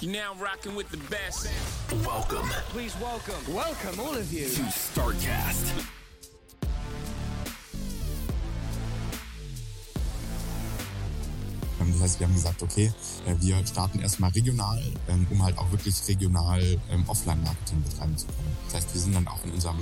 You're now rocking with the best. Welcome Please welcome, welcome all of you. to StarCast. Ähm, Das heißt, wir haben gesagt, okay, äh, wir starten erstmal regional, ähm, um halt auch wirklich regional ähm, Offline-Marketing betreiben zu können. Das heißt, wir sind dann auch in unserem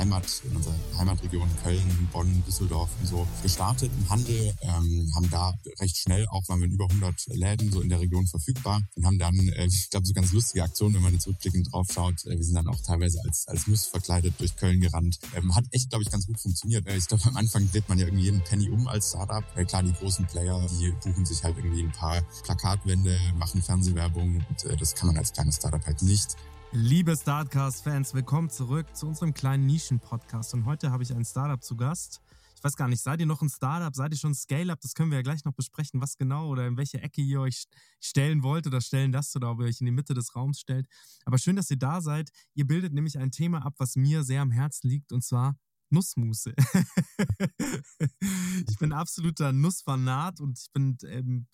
Heimat, in unserer Heimatregion Köln, Bonn, Düsseldorf und so gestartet im Handel, ähm, haben da recht schnell, auch waren wir in über 100 Läden so in der Region verfügbar und haben dann, äh, ich glaube, so ganz lustige Aktionen, wenn man jetzt rückblickend drauf schaut. Äh, wir sind dann auch teilweise als, als Nuss verkleidet durch Köln gerannt. Ähm, hat echt, glaube ich, ganz gut funktioniert. Äh, ich glaube, am Anfang dreht man ja irgendwie jeden Penny um als Startup. Äh, klar, die großen Player, die buchen sich halt irgendwie ein paar Plakatwände, machen Fernsehwerbung und äh, das kann man als kleines Startup halt nicht. Liebe Startcast-Fans, willkommen zurück zu unserem kleinen Nischen-Podcast. Und heute habe ich ein Startup zu Gast. Ich weiß gar nicht, seid ihr noch ein Startup? Seid ihr schon ein Scale-Up? Das können wir ja gleich noch besprechen, was genau oder in welche Ecke ihr euch stellen wollt oder stellen lasst oder ob ihr euch in die Mitte des Raums stellt. Aber schön, dass ihr da seid. Ihr bildet nämlich ein Thema ab, was mir sehr am Herzen liegt und zwar Nussmusse. ich bin absoluter Nussfanat und ich bin, ähm,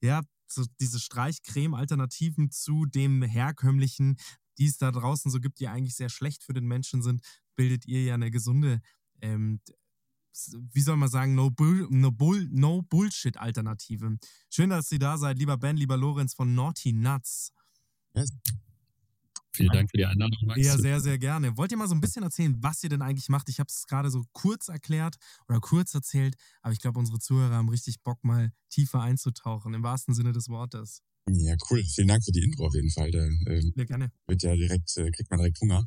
ja, so diese Streichcreme-Alternativen zu dem herkömmlichen, die es da draußen so gibt, die eigentlich sehr schlecht für den Menschen sind, bildet ihr ja eine gesunde, ähm, wie soll man sagen, no, Bull, no, Bull, no Bullshit-Alternative. Schön, dass ihr da seid, lieber Ben, lieber Lorenz von Naughty Nuts. Yes. Vielen Dank für die Einladung, Max. Ja, sehr, sehr gerne. Wollt ihr mal so ein bisschen erzählen, was ihr denn eigentlich macht? Ich habe es gerade so kurz erklärt oder kurz erzählt, aber ich glaube, unsere Zuhörer haben richtig Bock, mal tiefer einzutauchen, im wahrsten Sinne des Wortes. Ja, cool. Vielen Dank für die Intro auf jeden Fall. Da, ähm, Ja, gerne. wird ja direkt, äh, kriegt man direkt Hunger.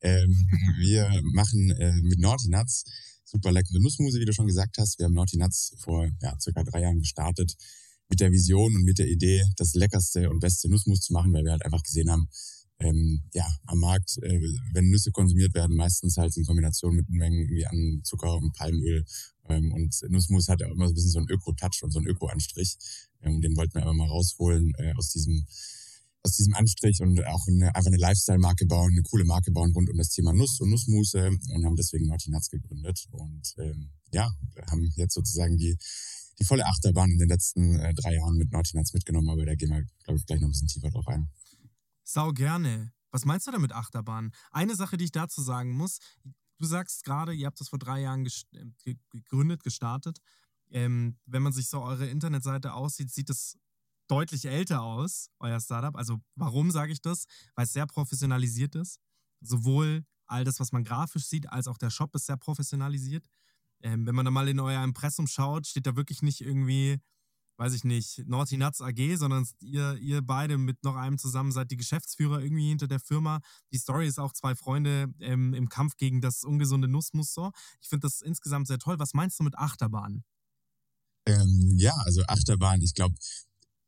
Ähm, wir machen äh, mit Naughty Nuts super leckere Nussmuse, wie du schon gesagt hast. Wir haben Naughty Nuts vor ja, circa drei Jahren gestartet mit der Vision und mit der Idee, das leckerste und beste Nussmus zu machen, weil wir halt einfach gesehen haben, ähm, ja, am Markt, äh, wenn Nüsse konsumiert werden, meistens halt in Kombination mit Mengen irgendwie an Zucker und Palmöl. Ähm, und Nussmus hat ja immer so ein bisschen so einen Öko-Touch und so einen Öko-Anstrich. Ähm, den wollten wir aber mal rausholen äh, aus diesem aus diesem Anstrich und auch eine, einfach eine Lifestyle-Marke bauen, eine coole Marke bauen rund um das Thema Nuss und Nussmusse und haben deswegen Naughty Nuts gegründet. Und ähm, ja, haben jetzt sozusagen die, die volle Achterbahn in den letzten äh, drei Jahren mit Naughty Nuts mitgenommen, aber da gehen wir, glaube ich, gleich noch ein bisschen tiefer drauf ein. Sau gerne. Was meinst du damit Achterbahn? Eine Sache, die ich dazu sagen muss, du sagst gerade, ihr habt das vor drei Jahren äh, ge- gegründet, gestartet. Ähm, wenn man sich so eure Internetseite aussieht, sieht es deutlich älter aus, euer Startup. Also warum sage ich das? Weil es sehr professionalisiert ist. Sowohl all das, was man grafisch sieht, als auch der Shop ist sehr professionalisiert. Ähm, wenn man da mal in euer Impressum schaut, steht da wirklich nicht irgendwie, weiß ich nicht, Naughty Nuts AG, sondern ihr, ihr beide mit noch einem zusammen seid die Geschäftsführer irgendwie hinter der Firma. Die Story ist auch zwei Freunde ähm, im Kampf gegen das ungesunde Nussmus so. Ich finde das insgesamt sehr toll. Was meinst du mit Achterbahn? Ähm, ja, also Achterbahn, ich glaube,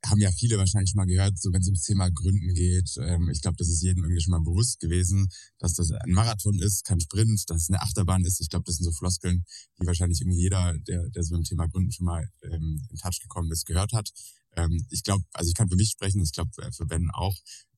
haben ja viele wahrscheinlich schon mal gehört, so wenn es ums Thema Gründen geht. Ähm, ich glaube, das ist jedem irgendwie schon mal bewusst gewesen, dass das ein Marathon ist, kein Sprint, dass es eine Achterbahn ist. Ich glaube, das sind so Floskeln, die wahrscheinlich irgendwie jeder, der, der so im Thema Gründen schon mal ähm, in Touch gekommen ist, gehört hat. Ähm, ich glaube, also ich kann für mich sprechen, ich glaube äh, für Ben auch.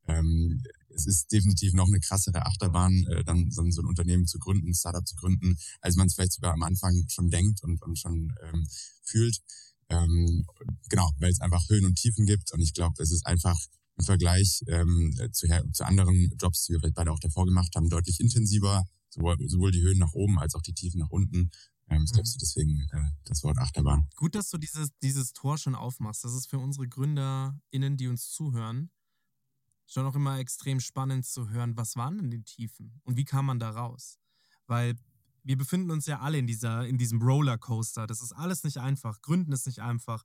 Ähm, es ist definitiv noch eine krassere Achterbahn, äh, dann so, ein- so ein Unternehmen zu gründen, ein Startup zu gründen, als man es vielleicht sogar am Anfang schon denkt und, und schon ähm, fühlt. Ähm, genau, weil es einfach Höhen und Tiefen gibt und ich glaube, es ist einfach im Vergleich ähm, zu, zu anderen Jobs, die wir beide auch davor gemacht haben, deutlich intensiver, sowohl, sowohl die Höhen nach oben als auch die Tiefen nach unten. Ähm, ich glaube, Mhm. deswegen äh, das Wort Achterbahn. Gut, dass du dieses, dieses Tor schon aufmachst. Das ist für unsere GründerInnen, die uns zuhören, schon auch immer extrem spannend zu hören, was waren denn die Tiefen und wie kam man da raus? Weil wir befinden uns ja alle in, dieser, in diesem Rollercoaster. Das ist alles nicht einfach. Gründen ist nicht einfach.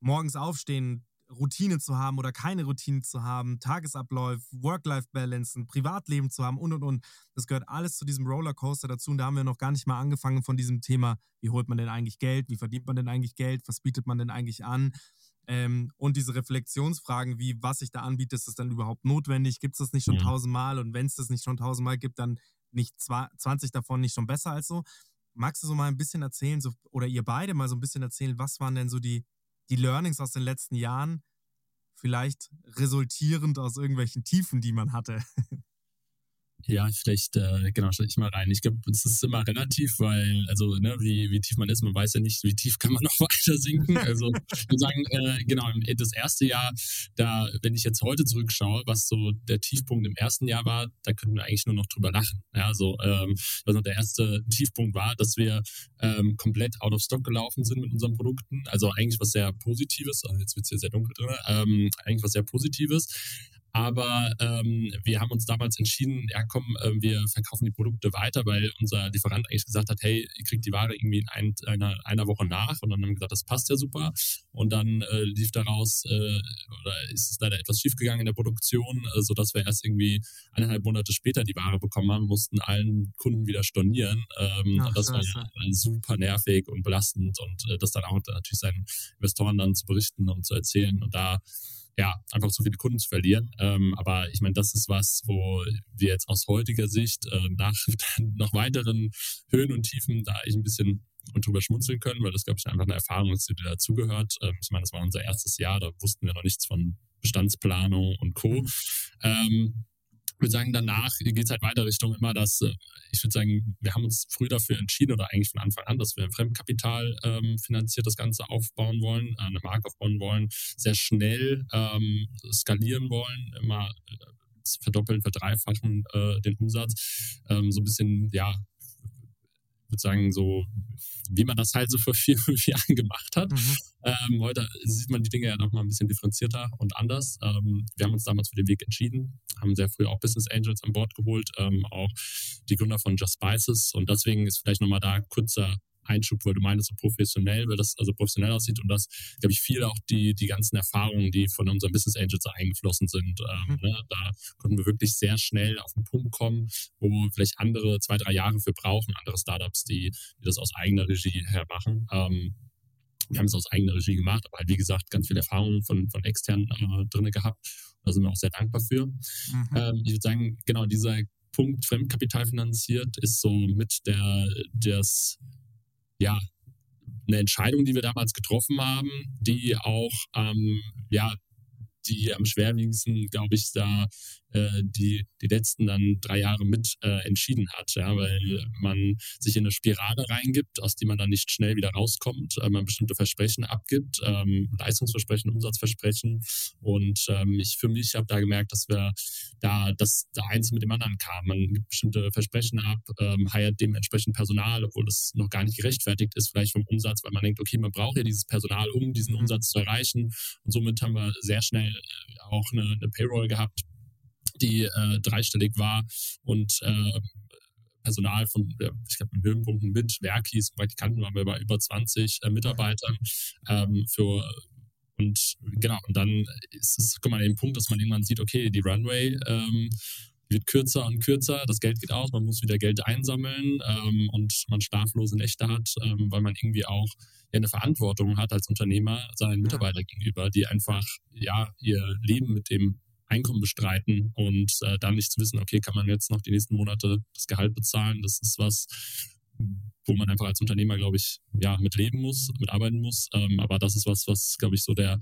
Morgens aufstehen, Routine zu haben oder keine Routine zu haben, Tagesablauf, Work-Life-Balance, ein Privatleben zu haben und und und. Das gehört alles zu diesem Rollercoaster dazu. Und da haben wir noch gar nicht mal angefangen von diesem Thema, wie holt man denn eigentlich Geld, wie verdient man denn eigentlich Geld, was bietet man denn eigentlich an. Ähm, und diese Reflexionsfragen, wie was sich da anbietet, ist das dann überhaupt notwendig? Gibt es das nicht schon Mhm. tausendmal? Und wenn es das nicht schon tausendmal gibt, dann nicht zwa- 20 davon nicht schon besser als so. Magst du so mal ein bisschen erzählen, so, oder ihr beide mal so ein bisschen erzählen, was waren denn so die, die Learnings aus den letzten Jahren, vielleicht resultierend aus irgendwelchen Tiefen, die man hatte? Ja, vielleicht, äh, genau, stelle ich mal rein. Ich glaube, es ist immer relativ, weil, also, ne, wie, wie tief man ist, man weiß ja nicht, wie tief kann man noch weiter sinken. Also, ich würde sagen, äh, genau, das erste Jahr, da, wenn ich jetzt heute zurückschaue, was so der Tiefpunkt im ersten Jahr war, da könnten wir eigentlich nur noch drüber lachen. Ja, so, ähm, was noch der erste Tiefpunkt war, dass wir ähm, komplett out of stock gelaufen sind mit unseren Produkten. Also eigentlich was sehr Positives, also jetzt wird's hier sehr dunkel drin, ähm, eigentlich was sehr Positives. Aber ähm, wir haben uns damals entschieden, ja komm, ähm, wir verkaufen die Produkte weiter, weil unser Lieferant eigentlich gesagt hat, hey, ihr kriegt die Ware irgendwie in ein, einer, einer Woche nach. Und dann haben wir gesagt, das passt ja super. Und dann äh, lief daraus, äh, oder ist es leider etwas schiefgegangen in der Produktion, äh, sodass wir erst irgendwie eineinhalb Monate später die Ware bekommen haben, mussten allen Kunden wieder stornieren. Ähm, Ach, das war äh, super nervig und belastend und äh, das dann auch natürlich seinen Investoren dann zu berichten und zu erzählen. Und da ja, einfach so viele Kunden zu verlieren. Ähm, aber ich meine, das ist was, wo wir jetzt aus heutiger Sicht äh, nach noch weiteren Höhen und Tiefen da ich ein bisschen drüber schmunzeln können, weil das, glaube ich, einfach eine Erfahrung ist, die dazugehört. Ähm, ich meine, das war unser erstes Jahr, da wussten wir noch nichts von Bestandsplanung und Co. Ähm, ich würde sagen, danach geht es halt weiter Richtung immer das, äh, ich würde sagen, wir haben uns früh dafür entschieden oder eigentlich von Anfang an, dass wir Fremdkapital ähm, finanziert das Ganze aufbauen wollen, äh, eine Marke aufbauen wollen, sehr schnell ähm, skalieren wollen, immer äh, verdoppeln, verdreifachen äh, den Umsatz. Ähm, so ein bisschen, ja, würde sagen, so wie man das halt so vor vier, fünf Jahren gemacht hat. Mhm. Ähm, heute sieht man die Dinge ja nochmal ein bisschen differenzierter und anders. Ähm, wir haben uns damals für den Weg entschieden, haben sehr früh auch Business Angels an Bord geholt, ähm, auch die Gründer von Just Spices. Und deswegen ist vielleicht nochmal da kurzer Einschub, weil du meinst, so professionell, weil das also professionell aussieht und das, glaube ich, viel auch die, die ganzen Erfahrungen, die von unseren Business Angels eingeflossen sind. Ähm, ne? Da konnten wir wirklich sehr schnell auf den Punkt kommen, wo vielleicht andere zwei, drei Jahre für brauchen, andere Startups, die, die das aus eigener Regie her machen. Ähm, wir haben es aus eigener Regie gemacht, aber halt, wie gesagt, ganz viel Erfahrung von, von extern äh, drin gehabt. Da sind wir auch sehr dankbar für. Mhm. Ähm, ich würde sagen, genau dieser Punkt Fremdkapital finanziert ist so mit der, das, ja, eine Entscheidung, die wir damals getroffen haben, die auch, ähm, ja, die am schwerwiegendsten, glaube ich, da äh, die, die letzten dann drei Jahre mit äh, entschieden hat, ja, weil man sich in eine Spirale reingibt, aus der man dann nicht schnell wieder rauskommt, äh, man bestimmte Versprechen abgibt, ähm, Leistungsversprechen, Umsatzversprechen und ähm, ich für mich habe da gemerkt, dass wir da, dass da eins mit dem anderen kam. Man gibt bestimmte Versprechen ab, ähm, heiert dementsprechend Personal, obwohl das noch gar nicht gerechtfertigt ist, vielleicht vom Umsatz, weil man denkt, okay, man braucht ja dieses Personal, um diesen Umsatz zu erreichen und somit haben wir sehr schnell äh, auch eine, eine Payroll gehabt, die äh, dreistellig war und äh, Personal von, ich glaube, im Höhenpunkt mit Werkis, Praktikanten waren wir bei über 20 äh, Mitarbeitern ähm, für und genau, und dann ist es, kommt man an den Punkt, dass man irgendwann sieht, okay, die Runway ähm, wird kürzer und kürzer, das Geld geht aus, man muss wieder Geld einsammeln ähm, und man schlaflose Nächte hat, ähm, weil man irgendwie auch ja, eine Verantwortung hat als Unternehmer seinen Mitarbeiter gegenüber, die einfach ja ihr Leben mit dem Einkommen bestreiten und äh, dann nicht zu wissen, okay, kann man jetzt noch die nächsten Monate das Gehalt bezahlen, das ist was, wo man einfach als Unternehmer, glaube ich, ja, mit leben muss, mit arbeiten muss. Ähm, aber das ist was, was, glaube ich, so der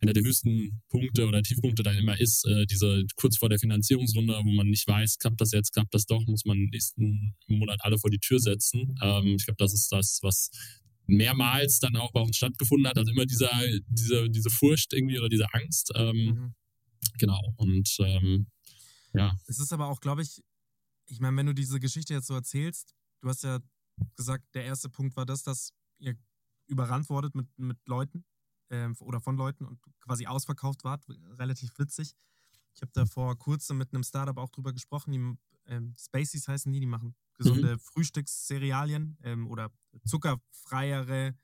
einer der höchsten Punkte oder Tiefpunkte dann immer ist, äh, diese kurz vor der Finanzierungsrunde, wo man nicht weiß, klappt das jetzt, klappt das doch, muss man nächsten Monat alle vor die Tür setzen. Ähm, ich glaube, das ist das, was mehrmals dann auch bei uns stattgefunden hat. Also immer dieser, diese, diese Furcht irgendwie oder diese Angst. Ähm, Mhm. Genau. Und ähm, ja. Es ist aber auch, glaube ich, ich meine, wenn du diese Geschichte jetzt so erzählst, du hast ja gesagt, der erste Punkt war das, dass ihr überrannt wurdet mit, mit Leuten ähm, oder von Leuten und quasi ausverkauft wart. Relativ witzig. Ich habe da vor kurzem mit einem Startup auch drüber gesprochen. Die, ähm, Spaceys heißen die, die machen gesunde Frühstückscerealien ähm, oder zuckerfreiere,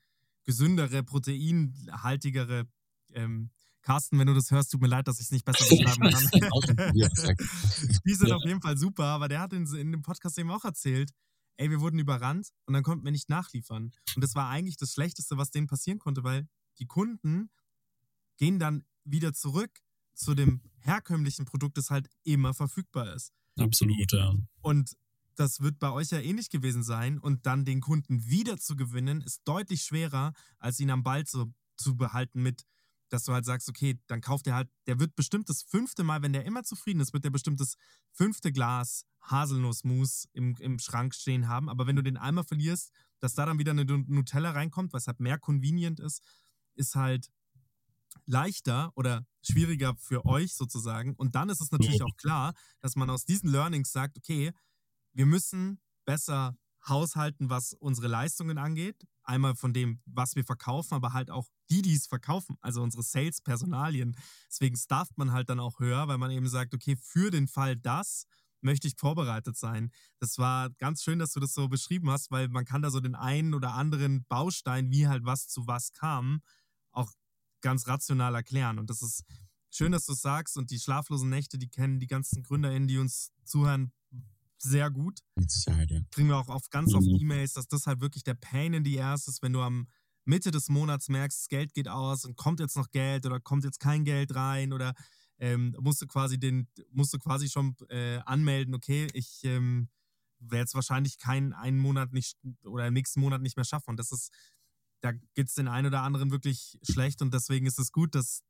gesündere, proteinhaltigere. Ähm, Carsten, wenn du das hörst, tut mir leid, dass ich es nicht besser beschreiben kann. Die sind Ja. auf jeden Fall super, aber der hat in, in dem Podcast eben auch erzählt, ey, wir wurden überrannt und dann konnten wir nicht nachliefern. Und das war eigentlich das Schlechteste, was denen passieren konnte, weil die Kunden gehen dann wieder zurück zu dem herkömmlichen Produkt, das halt immer verfügbar ist. Absolut, ja. Und das wird bei euch ja ähnlich gewesen sein. Und dann den Kunden wieder zu gewinnen, ist deutlich schwerer, als ihn am Ball zu, zu behalten mit, dass du halt sagst, okay, dann kauft er halt, der wird bestimmt das fünfte Mal, wenn der immer zufrieden ist, wird der bestimmt das fünfte Glas Haselnussmus im, im Schrank stehen haben. Aber wenn du den einmal verlierst, dass da dann wieder eine Nutella reinkommt, was halt mehr convenient ist, ist halt leichter oder schwieriger für euch sozusagen. Und dann ist es natürlich auch klar, dass man aus diesen Learnings sagt, okay, wir müssen besser haushalten, was unsere Leistungen angeht. Einmal von dem, was wir verkaufen, aber halt auch die, die es verkaufen, also unsere Sales-Personalien. Deswegen stafft man halt dann auch höher, weil man eben sagt, okay, für den Fall das möchte ich vorbereitet sein. Das war ganz schön, dass du das so beschrieben hast, weil man kann da so den einen oder anderen Baustein, wie halt was zu was kam, auch ganz rational erklären. Und das ist schön, dass du es sagst. Und die schlaflosen Nächte, die kennen die ganzen GründerInnen, die uns zuhören, sehr gut. Mit Sicherheit, ja. Kriegen wir auch oft, ganz oft Mhm. E-Mails, dass das halt wirklich der Pain in the Ass ist, wenn du am Mitte des Monats merkst, das Geld geht aus und kommt jetzt noch Geld oder kommt jetzt kein Geld rein oder ähm, musst du quasi den, musst du quasi schon äh, anmelden, okay, ich ähm, werde jetzt wahrscheinlich keinen einen Monat nicht oder im nächsten Monat nicht mehr schaffen. Und das ist, da geht es den einen oder anderen wirklich schlecht und deswegen ist es gut, dass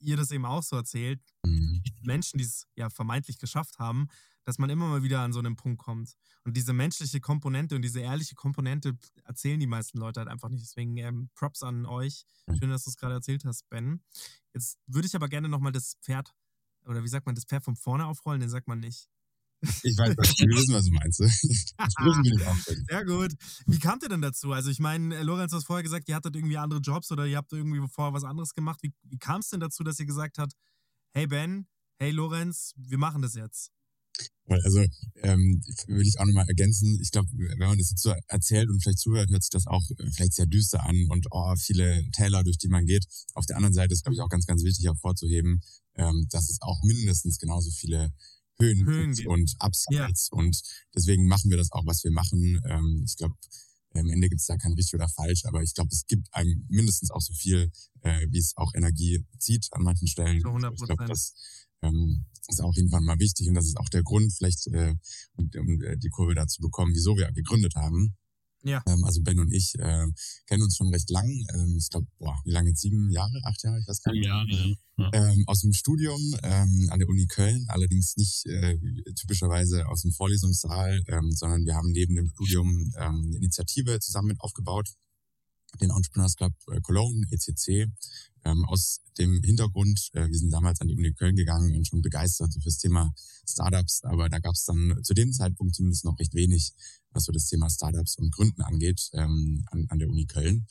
ihr das eben auch so erzählt, Mhm. Menschen, die es ja vermeintlich geschafft haben, dass man immer mal wieder an so einen Punkt kommt. Und diese menschliche Komponente und diese ehrliche Komponente erzählen die meisten Leute halt einfach nicht. Deswegen ähm, Props an euch. Schön, dass du es gerade erzählt hast, Ben. Jetzt würde ich aber gerne nochmal das Pferd, oder wie sagt man, das Pferd von vorne aufrollen, den sagt man nicht. Ich weiß, was- wir wissen, was du meinst. Sehr gut. Wie kamt ihr denn dazu? Also ich meine, äh, Lorenz, du hast vorher gesagt, ihr hattet irgendwie andere Jobs oder ihr habt irgendwie vorher was anderes gemacht. Wie, wie kam es denn dazu, dass ihr gesagt habt, hey Ben, hey Lorenz, wir machen das jetzt? Also ähm, würde ich auch nochmal ergänzen, ich glaube, wenn man das jetzt so erzählt und vielleicht zuhört, hört sich das auch äh, vielleicht sehr düster an und oh, viele Täler, durch die man geht. Auf der anderen Seite ist, glaube ich, auch ganz, ganz wichtig hervorzuheben, ähm, dass es auch mindestens genauso viele Höhen, Höhen gibt und Upsides und deswegen machen wir das auch, was wir machen. Ähm, ich glaube, am Ende gibt es da kein richtig oder falsch, aber ich glaube, es gibt einem mindestens auch so viel, äh, wie es auch Energie zieht an manchen Stellen. Zu 100%. Ich glaube, das ähm, ist auf jeden Fall mal wichtig und das ist auch der Grund, vielleicht äh, um, um äh, die Kurve dazu bekommen, wieso wir gegründet haben. Ja. Ähm, also Ben und ich äh, kennen uns schon recht lang. Ähm, ich glaube, wie lange jetzt? Sieben Jahre, acht Jahre, ich weiß gar nicht. Ja, ja. ja. Ähm, aus dem Studium ähm, an der Uni Köln, allerdings nicht äh, typischerweise aus dem Vorlesungssaal, ähm, sondern wir haben neben dem Studium ähm, eine Initiative zusammen mit aufgebaut, den Entrepreneurs Club äh, Cologne, ECC, ähm, aus dem Hintergrund, äh, wir sind damals an die Uni Köln gegangen und schon begeistert so fürs Thema Startups, aber da gab es dann zu dem Zeitpunkt zumindest noch recht wenig, was so das Thema Startups und Gründen angeht, ähm, an, an der Uni Köln.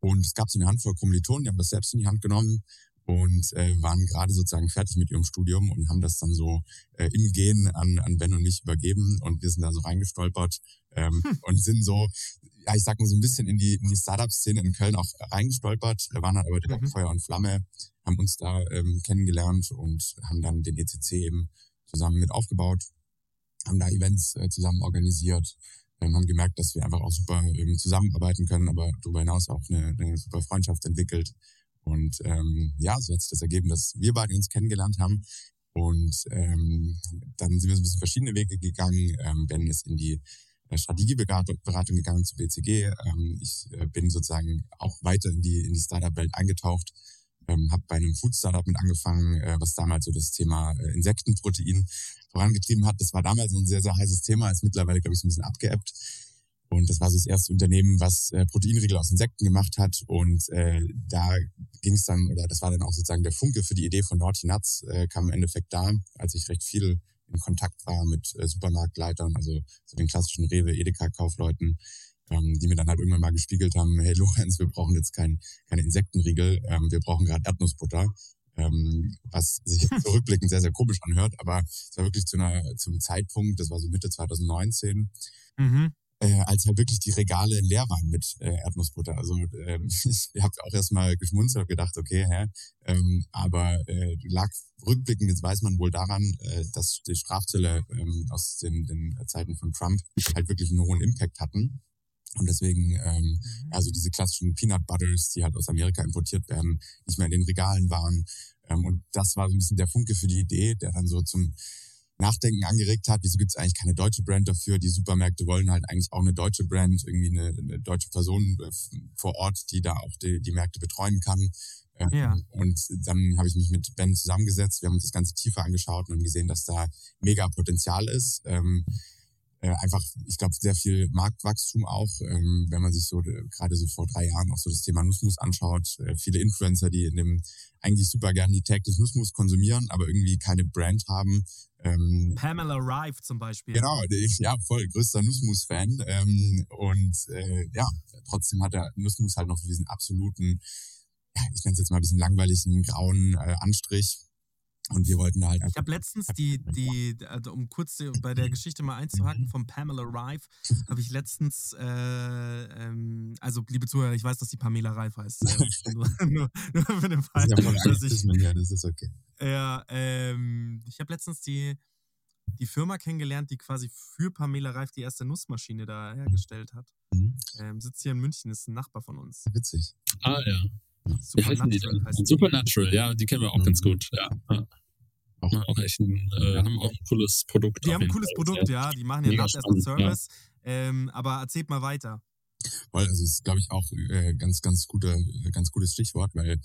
Und es gab so eine Handvoll Kommilitonen, die haben das selbst in die Hand genommen und äh, waren gerade sozusagen fertig mit ihrem Studium und haben das dann so äh, im Gehen an, an Ben und mich übergeben und wir sind da so reingestolpert ähm, und sind so, ja, ich sag mal so ein bisschen in die, in die Startup-Szene in Köln auch reingestolpert, Wir waren dann aber direkt Mhm. Feuer und Flamme, haben uns da ähm, kennengelernt und haben dann den ECC eben zusammen mit aufgebaut, haben da Events äh, zusammen organisiert, ähm, haben gemerkt, dass wir einfach auch super ähm, zusammenarbeiten können, aber darüber hinaus auch eine, eine super Freundschaft entwickelt. Und ähm, ja, so hat sich das ergeben, dass wir beide uns kennengelernt haben. Und ähm, dann sind wir so ein bisschen verschiedene Wege gegangen. Ähm, ben ist in die Strategieberatung Beratung gegangen zu BCG. Ähm, ich äh, bin sozusagen auch weiter in die, in die Startup-Welt eingetaucht. Ähm, habe bei einem Food-Startup mit angefangen, äh, was damals so das Thema äh, Insektenprotein vorangetrieben hat. Das war damals ein sehr, sehr heißes Thema, ist mittlerweile, glaube ich, so ein bisschen abgeebbt. Und das war so das erste Unternehmen, was äh, Proteinriegel aus Insekten gemacht hat. Und äh, da ging es dann, oder das war dann auch sozusagen der Funke für die Idee von Naughty Nuts, äh, kam im Endeffekt da, als ich recht viel in Kontakt war mit äh, Supermarktleitern, also so den klassischen Rewe, Edeka-Kaufleuten, ähm, die mir dann halt irgendwann mal gespiegelt haben, hey Lorenz, wir brauchen jetzt kein, keine Insektenriegel, ähm, wir brauchen gerade Erdnussbutter. Ähm, was sich zurückblickend sehr, sehr komisch anhört, aber es war wirklich zu einer, zum Zeitpunkt, das war so Mitte 2019, Mhm. Äh, als halt wirklich die Regale leer waren mit äh, Erdnussbutter. Also ähm, ich habe auch erstmal geschmunzelt und gedacht, okay, hä? Ähm, aber äh, lag rückblickend, jetzt weiß man wohl daran, äh, dass die Strafzölle ähm, aus den, den Zeiten von Trump halt wirklich einen hohen Impact hatten. Und deswegen, ähm, also diese klassischen Peanut Butters, die halt aus Amerika importiert werden, nicht mehr in den Regalen waren. Ähm, und das war so ein bisschen der Funke für die Idee, der dann so zum Nachdenken angeregt hat. Wieso gibt es eigentlich keine deutsche Brand dafür? Die Supermärkte wollen halt eigentlich auch eine deutsche Brand, irgendwie eine, eine deutsche Person äh, vor Ort, die da auch die, die Märkte betreuen kann. Ähm, Ja. Und dann habe ich mich mit Ben zusammengesetzt. Wir haben uns das Ganze tiefer angeschaut und haben gesehen, dass da mega Potenzial ist. Ähm, äh, einfach, ich glaube, sehr viel Marktwachstum auch, ähm, wenn man sich so äh, gerade so vor drei Jahren auch so das Thema Nussmus anschaut. Äh, viele Influencer, die in dem eigentlich super gern die täglich Nussmus konsumieren, aber irgendwie keine Brand haben. Ähm, Pamela Rife zum Beispiel. Genau, ich, ja, voll größter Nussmus-Fan. Ähm, und äh, ja, trotzdem hat der Nussmus halt noch so diesen absoluten, ja, ich nenne es jetzt mal ein bisschen langweiligen, grauen äh, Anstrich. Und wir wollten da halt Ich habe letztens die, die, also um kurz bei der Geschichte mal einzuhaken, von Pamela Rife, habe ich letztens, äh, ähm, also liebe Zuhörer, ich weiß, dass die Pamela Rife heißt. Äh, nur, nur, nur für den Fall, Das ist ja dass ich, hier, das ist okay. ja, ähm, ich habe letztens die, die Firma kennengelernt, die quasi für Pamela Reif die erste Nussmaschine da hergestellt hat. Mhm. Ähm, sitzt hier in München, ist ein Nachbar von uns. Witzig. Ah, ja. Wie heißen die Supernatural denn? heißt die. Supernatural, ja, die kennen wir auch ganz gut. Ja. ja. Auch- Ja, auch echt ein, äh, haben auch ein cooles Produkt. Die haben ein cooles Fall. Produkt, ja. Die machen ja as a spannend, ja. Service. Ähm, aber erzählt mal weiter. Voll, also es ist, glaube ich, auch äh, ganz, ganz gute, ganz gutes Stichwort, weil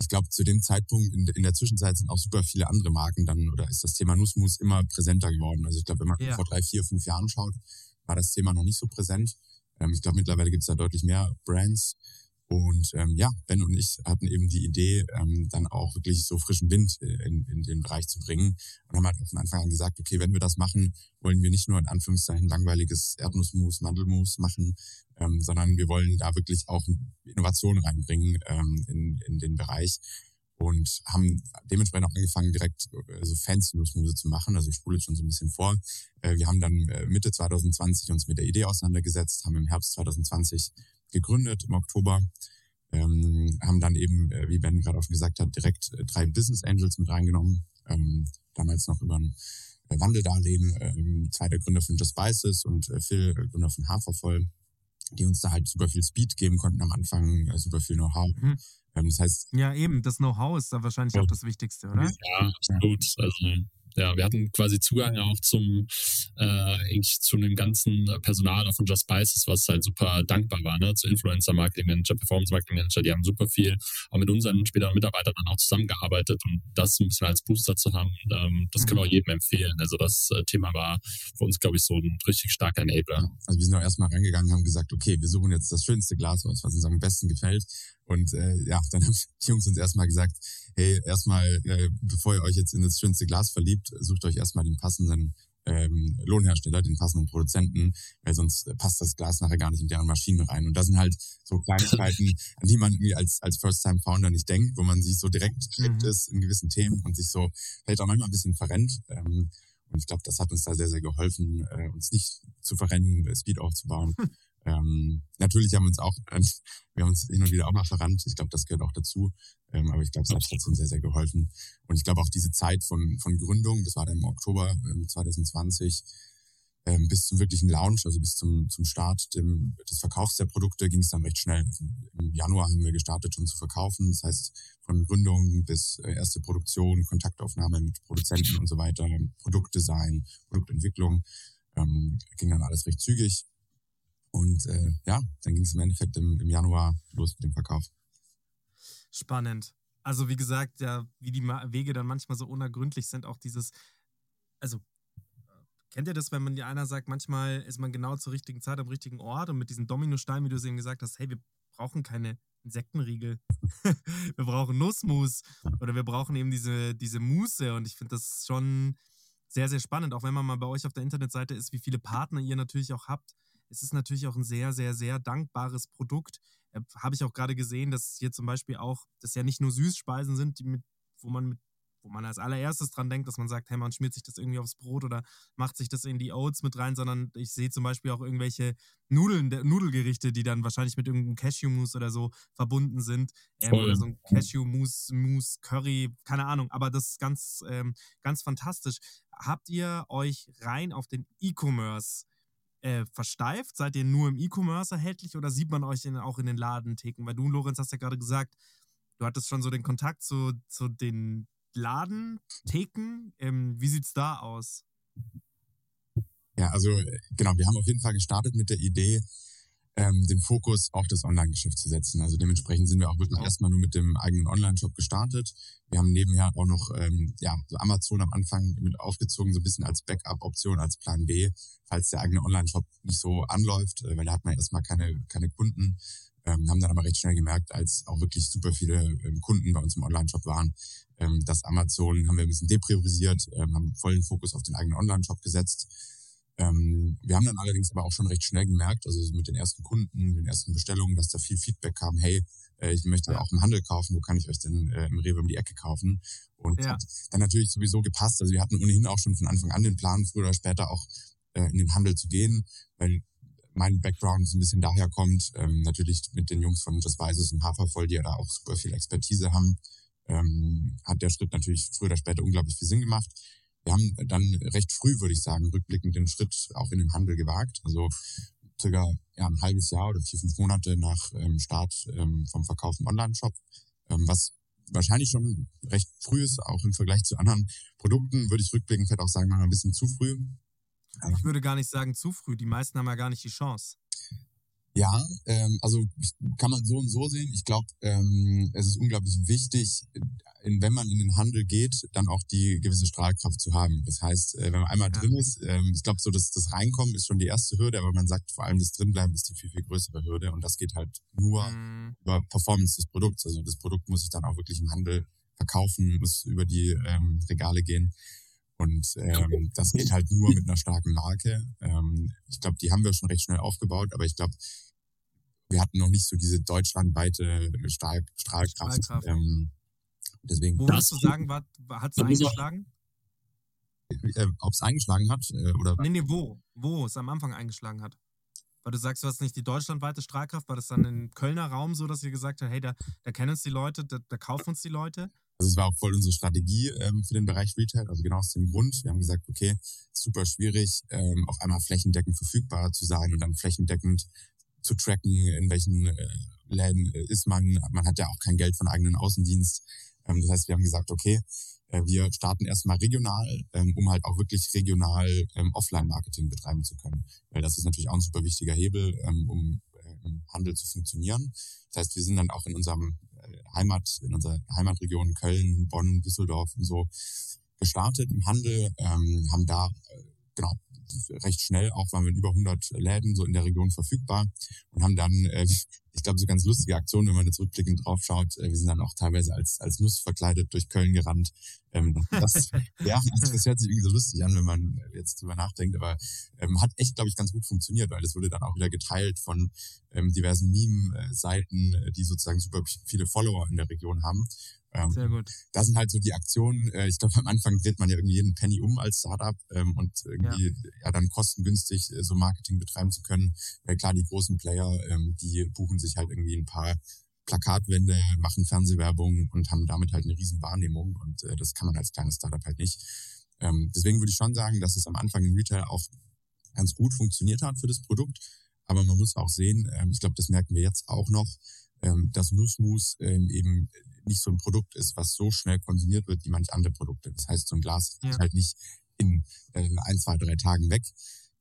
ich glaube, zu dem Zeitpunkt, in, in der Zwischenzeit sind auch super viele andere Marken dann, oder ist das Thema Nussmus immer präsenter geworden. Also ich glaube, wenn man Ja. vor drei, vier, fünf Jahren schaut, war das Thema noch nicht so präsent. Ähm, ich glaube, mittlerweile gibt es da deutlich mehr Brands. Und ähm, ja, Ben und ich hatten eben die Idee, ähm, dann auch wirklich so frischen Wind äh, in, in den Bereich zu bringen. Und haben halt von Anfang an gesagt, okay, wenn wir das machen, wollen wir nicht nur in Anführungszeichen langweiliges Erdnussmus, Mandelmus machen, ähm, sondern wir wollen da wirklich auch Innovation reinbringen ähm, in, in den Bereich und haben dementsprechend auch angefangen, direkt äh, so fancy Nussmuse zu machen. Also ich spule schon so ein bisschen vor. Äh, wir haben dann äh, Mitte 2020 uns mit der Idee auseinandergesetzt, haben im Herbst 2020 gegründet, im Oktober. Ähm, haben dann eben, wie Ben gerade auch schon gesagt hat, direkt drei Business Angels mit reingenommen. Ähm, damals noch über ein Wandeldarlehen, ähm, zwei der Gründer von Just Spices und Phil, Gründer von Hafervoll, die uns da halt super viel Speed geben konnten am Anfang, super viel Know-how. Mhm. Ähm, das heißt, Ja, eben, das Know-how ist da wahrscheinlich Ja. auch das Wichtigste, oder? Ja, absolut. Also, ja, wir hatten quasi Zugang auch zum, äh, eigentlich zu dem ganzen Personal von Just Spices, was halt super dankbar war, ne? Zu Influencer Marketing Manager, Performance Marketing Manager, die haben super viel auch mit unseren späteren Mitarbeitern dann auch zusammengearbeitet und das ein bisschen als Booster zu haben, ähm, das können wir auch jedem empfehlen. Also das äh, Thema war für uns, glaube ich, so ein richtig starker Enabler. Also wir sind auch erstmal reingegangen und haben gesagt, okay, wir suchen jetzt das schönste Glas, was uns am besten gefällt. Und äh, ja, dann haben die Jungs uns erstmal gesagt, hey, erstmal, äh, bevor ihr euch jetzt in das schönste Glas verliebt, sucht euch erstmal den passenden ähm, Lohnhersteller, den passenden Produzenten, weil sonst äh, passt das Glas nachher gar nicht in deren Maschinen rein. Und das sind halt so Kleinigkeiten, an die man irgendwie als, als First-Time-Founder nicht denkt, wo man sich so direkt direkt Mhm. ist in gewissen Themen und sich so vielleicht auch manchmal ein bisschen verrennt. Ähm, und ich glaube, das hat uns da sehr, sehr geholfen, äh, uns nicht zu verrennen, Speed aufzubauen. Ähm, natürlich haben wir uns auch, äh, wir haben uns hin und wieder auch mal verrannt. Ich glaube, das gehört auch dazu. Ähm, aber ich glaube, es hat trotzdem sehr, sehr geholfen. Und ich glaube auch diese Zeit von, von Gründung, das war dann im Oktober ähm, 2020, ähm, bis zum wirklichen Launch, also bis zum, zum Start dem, des Verkaufs der Produkte, ging es dann recht schnell. Also Im Januar haben wir gestartet schon zu verkaufen. Das heißt, von Gründung bis äh, erste Produktion, Kontaktaufnahme mit Produzenten und so weiter, Produktdesign, Produktentwicklung, ähm, ging dann alles recht zügig. Und äh, ja, dann ging es im Endeffekt im, im Januar los mit dem Verkauf. Spannend. Also wie gesagt, ja, wie die Wege dann manchmal so unergründlich sind, auch dieses, also kennt ihr das, wenn man einer sagt, manchmal ist man genau zur richtigen Zeit am richtigen Ort und mit diesen Dominosteinen, wie du es eben gesagt hast, hey, wir brauchen keine Insektenriegel, wir brauchen Nussmus oder wir brauchen eben diese, diese Muße und ich finde das schon sehr, sehr spannend, auch wenn man mal bei euch auf der Internetseite ist, wie viele Partner ihr natürlich auch habt. Es ist natürlich auch ein sehr, sehr, sehr dankbares Produkt. Äh, Habe ich auch gerade gesehen, dass hier zum Beispiel auch, das ja nicht nur Süßspeisen sind, die mit, wo man mit, wo man als allererstes dran denkt, dass man sagt, hey, man schmiert sich das irgendwie aufs Brot oder macht sich das in die Oats mit rein, sondern ich sehe zum Beispiel auch irgendwelche Nudeln, Nudelgerichte, die dann wahrscheinlich mit irgendeinem Cashew-Mousse oder so verbunden sind. Ähm, oder so ein Cashew-Mousse, Mousse, Curry, keine Ahnung. Aber das ist ganz, ähm, ganz fantastisch. Habt ihr euch rein auf den E-Commerce äh, versteift? Seid ihr nur im E-Commerce erhältlich oder sieht man euch in, auch in den Ladentheken? Weil du, Lorenz, hast ja gerade gesagt, du hattest schon so den Kontakt zu, zu den Ladentheken. Ähm, wie sieht's da aus? Ja, also genau, wir haben auf jeden Fall gestartet mit der Idee, ähm, den Fokus auf das Online-Geschäft zu setzen. Also dementsprechend sind wir auch wirklich erstmal nur mit dem eigenen Online-Shop gestartet. Wir haben nebenher auch noch ähm, ja, so Amazon am Anfang mit aufgezogen, so ein bisschen als Backup-Option, als Plan B, falls der eigene Online-Shop nicht so anläuft, äh, weil da hat man erstmal keine, keine Kunden. Ähm, haben dann aber recht schnell gemerkt, als auch wirklich super viele ähm, Kunden bei uns im Online-Shop waren, ähm, dass Amazon haben wir ein bisschen depriorisiert, ähm, haben vollen Fokus auf den eigenen Online-Shop gesetzt ähm, wir haben dann allerdings aber auch schon recht schnell gemerkt, also mit den ersten Kunden, den ersten Bestellungen, dass da viel Feedback kam, hey, äh, ich möchte ja. auch im Handel kaufen, wo kann ich euch denn äh, im Rewe um die Ecke kaufen? Und ja. hat dann natürlich sowieso gepasst. Also wir hatten ohnehin auch schon von Anfang an den Plan, früher oder später auch äh, in den Handel zu gehen, weil mein Background so ein bisschen daher kommt, ähm, natürlich mit den Jungs von Just Vices und Hafervoll, die ja da auch super viel Expertise haben, ähm, hat der Schritt natürlich früher oder später unglaublich viel Sinn gemacht wir haben dann recht früh, würde ich sagen, rückblickend den Schritt auch in den Handel gewagt. Also circa ja, ein halbes Jahr oder vier, fünf Monate nach ähm, Start ähm, vom Verkauf im Online-Shop, ähm, was wahrscheinlich schon recht früh ist, auch im Vergleich zu anderen Produkten, würde ich rückblickend vielleicht auch sagen, mal ein bisschen zu früh. Ich würde gar nicht sagen zu früh. Die meisten haben ja gar nicht die Chance. Ja, ähm, also kann man so und so sehen. Ich glaube, ähm, es ist unglaublich wichtig, in, wenn man in den Handel geht, dann auch die gewisse Strahlkraft zu haben. Das heißt, äh, wenn man einmal ja. drin ist, ähm, ich glaube, so dass das Reinkommen ist schon die erste Hürde, aber man sagt vor allem das Drinbleiben ist die viel, viel größere Hürde und das geht halt nur mhm. über Performance des Produkts. Also das Produkt muss sich dann auch wirklich im Handel verkaufen, muss über die ähm, Regale gehen. Und ähm, das geht halt nur mit einer starken Marke. Ähm, ich glaube, die haben wir schon recht schnell aufgebaut, aber ich glaube, wir hatten noch nicht so diese deutschlandweite Strahl Strahlkraft. Strahlkraft. Ähm, deswegen. Wo würdest du sagen, hat es eingeschlagen? Äh, Ob es eingeschlagen hat? Äh, oder? Nee, nee, wo? Wo es am Anfang eingeschlagen hat. Weil du sagst, du hast nicht die deutschlandweite Strahlkraft, war das dann im Kölner Raum so, dass ihr gesagt habt, hey, da, da kennen uns die Leute, da, da kaufen uns die Leute? Also es war auch voll unsere Strategie ähm, für den Bereich Retail, also genau aus dem Grund. Wir haben gesagt, okay, super schwierig, ähm, auf einmal flächendeckend verfügbar zu sein und dann flächendeckend zu tracken, in welchen äh, Läden äh, ist man. Man hat ja auch kein Geld von eigenen Außendienst. Ähm, das heißt, wir haben gesagt, okay, äh, wir starten erstmal regional, ähm, um halt auch wirklich regional ähm, Offline-Marketing betreiben zu können. Weil das ist natürlich auch ein super wichtiger Hebel, ähm, um äh, im Handel zu funktionieren. Das heißt, wir sind dann auch in unserem äh, Heimat, in unserer Heimatregion Köln, Bonn, Düsseldorf und so gestartet im Handel, ähm, haben da äh, genau recht schnell, auch waren wir in über 100 Läden so in der Region verfügbar und haben dann, äh, ich glaube, so ganz lustige Aktionen, wenn man jetzt rückblickend drauf schaut. Äh, wir sind dann auch teilweise als, als Nuss verkleidet durch Köln gerannt. Ähm, das, ja, das hört sich irgendwie so lustig an, wenn man jetzt drüber nachdenkt, aber ähm, hat echt, glaube ich, ganz gut funktioniert, weil es wurde dann auch wieder geteilt von ähm, diversen Meme-Seiten, äh, die sozusagen super viele Follower in der Region haben. Ähm, Sehr gut. Das sind halt so die Aktionen. Äh, ich glaube, am Anfang dreht man ja irgendwie jeden Penny um als Startup ähm, und irgendwie ja. ja dann kostengünstig äh, so Marketing betreiben zu können. Weil klar, die großen Player, ähm, die buchen sich halt irgendwie ein paar Plakatwände, machen Fernsehwerbung und haben damit halt eine riesen Wahrnehmung und äh, das kann man als kleines Startup halt nicht. Ähm, deswegen würde ich schon sagen, dass es am Anfang im Retail auch ganz gut funktioniert hat für das Produkt. Aber man muss auch sehen, ähm, ich glaube, das merken wir jetzt auch noch, ähm, dass Nussmus ähm, eben nicht so ein Produkt ist, was so schnell konsumiert wird wie manche andere Produkte. Das heißt, so ein Glas ja. ist halt nicht in äh, ein, zwei, drei Tagen weg,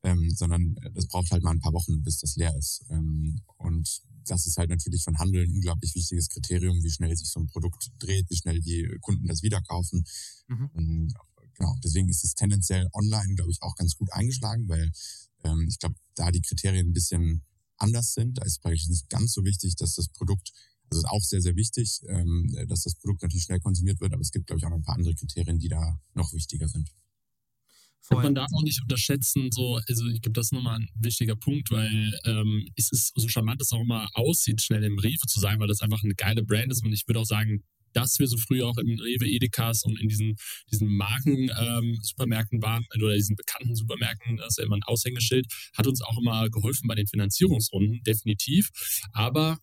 ähm, sondern äh, das braucht halt mal ein paar Wochen, bis das leer ist. Ähm, und das ist halt natürlich von Handel ein unglaublich wichtiges Kriterium, wie schnell sich so ein Produkt dreht, wie schnell die Kunden das wieder kaufen. Mhm. Ähm, genau, deswegen ist es tendenziell online, glaube ich, auch ganz gut eingeschlagen, weil ähm, ich glaube, da die Kriterien ein bisschen anders sind. Da ist praktisch nicht ganz so wichtig, dass das Produkt das ist auch sehr, sehr wichtig, ähm, dass das Produkt natürlich schnell konsumiert wird, aber es gibt, glaube ich, auch noch ein paar andere Kriterien, die da noch wichtiger sind. Voll. Man darf auch nicht unterschätzen, so, also ich glaube, das ist nochmal ein wichtiger Punkt, weil ähm, es ist so charmant, dass es auch immer aussieht, schnell im Rewe zu sein, weil das einfach eine geile Brand ist. Und ich würde auch sagen, dass wir so früh auch in Rewe, Edekas und in diesen, diesen Marken-Supermärkten ähm, waren, oder diesen bekannten Supermärkten, das ist ja immer ein Aushängeschild, hat uns auch immer geholfen bei den Finanzierungsrunden, definitiv. Aber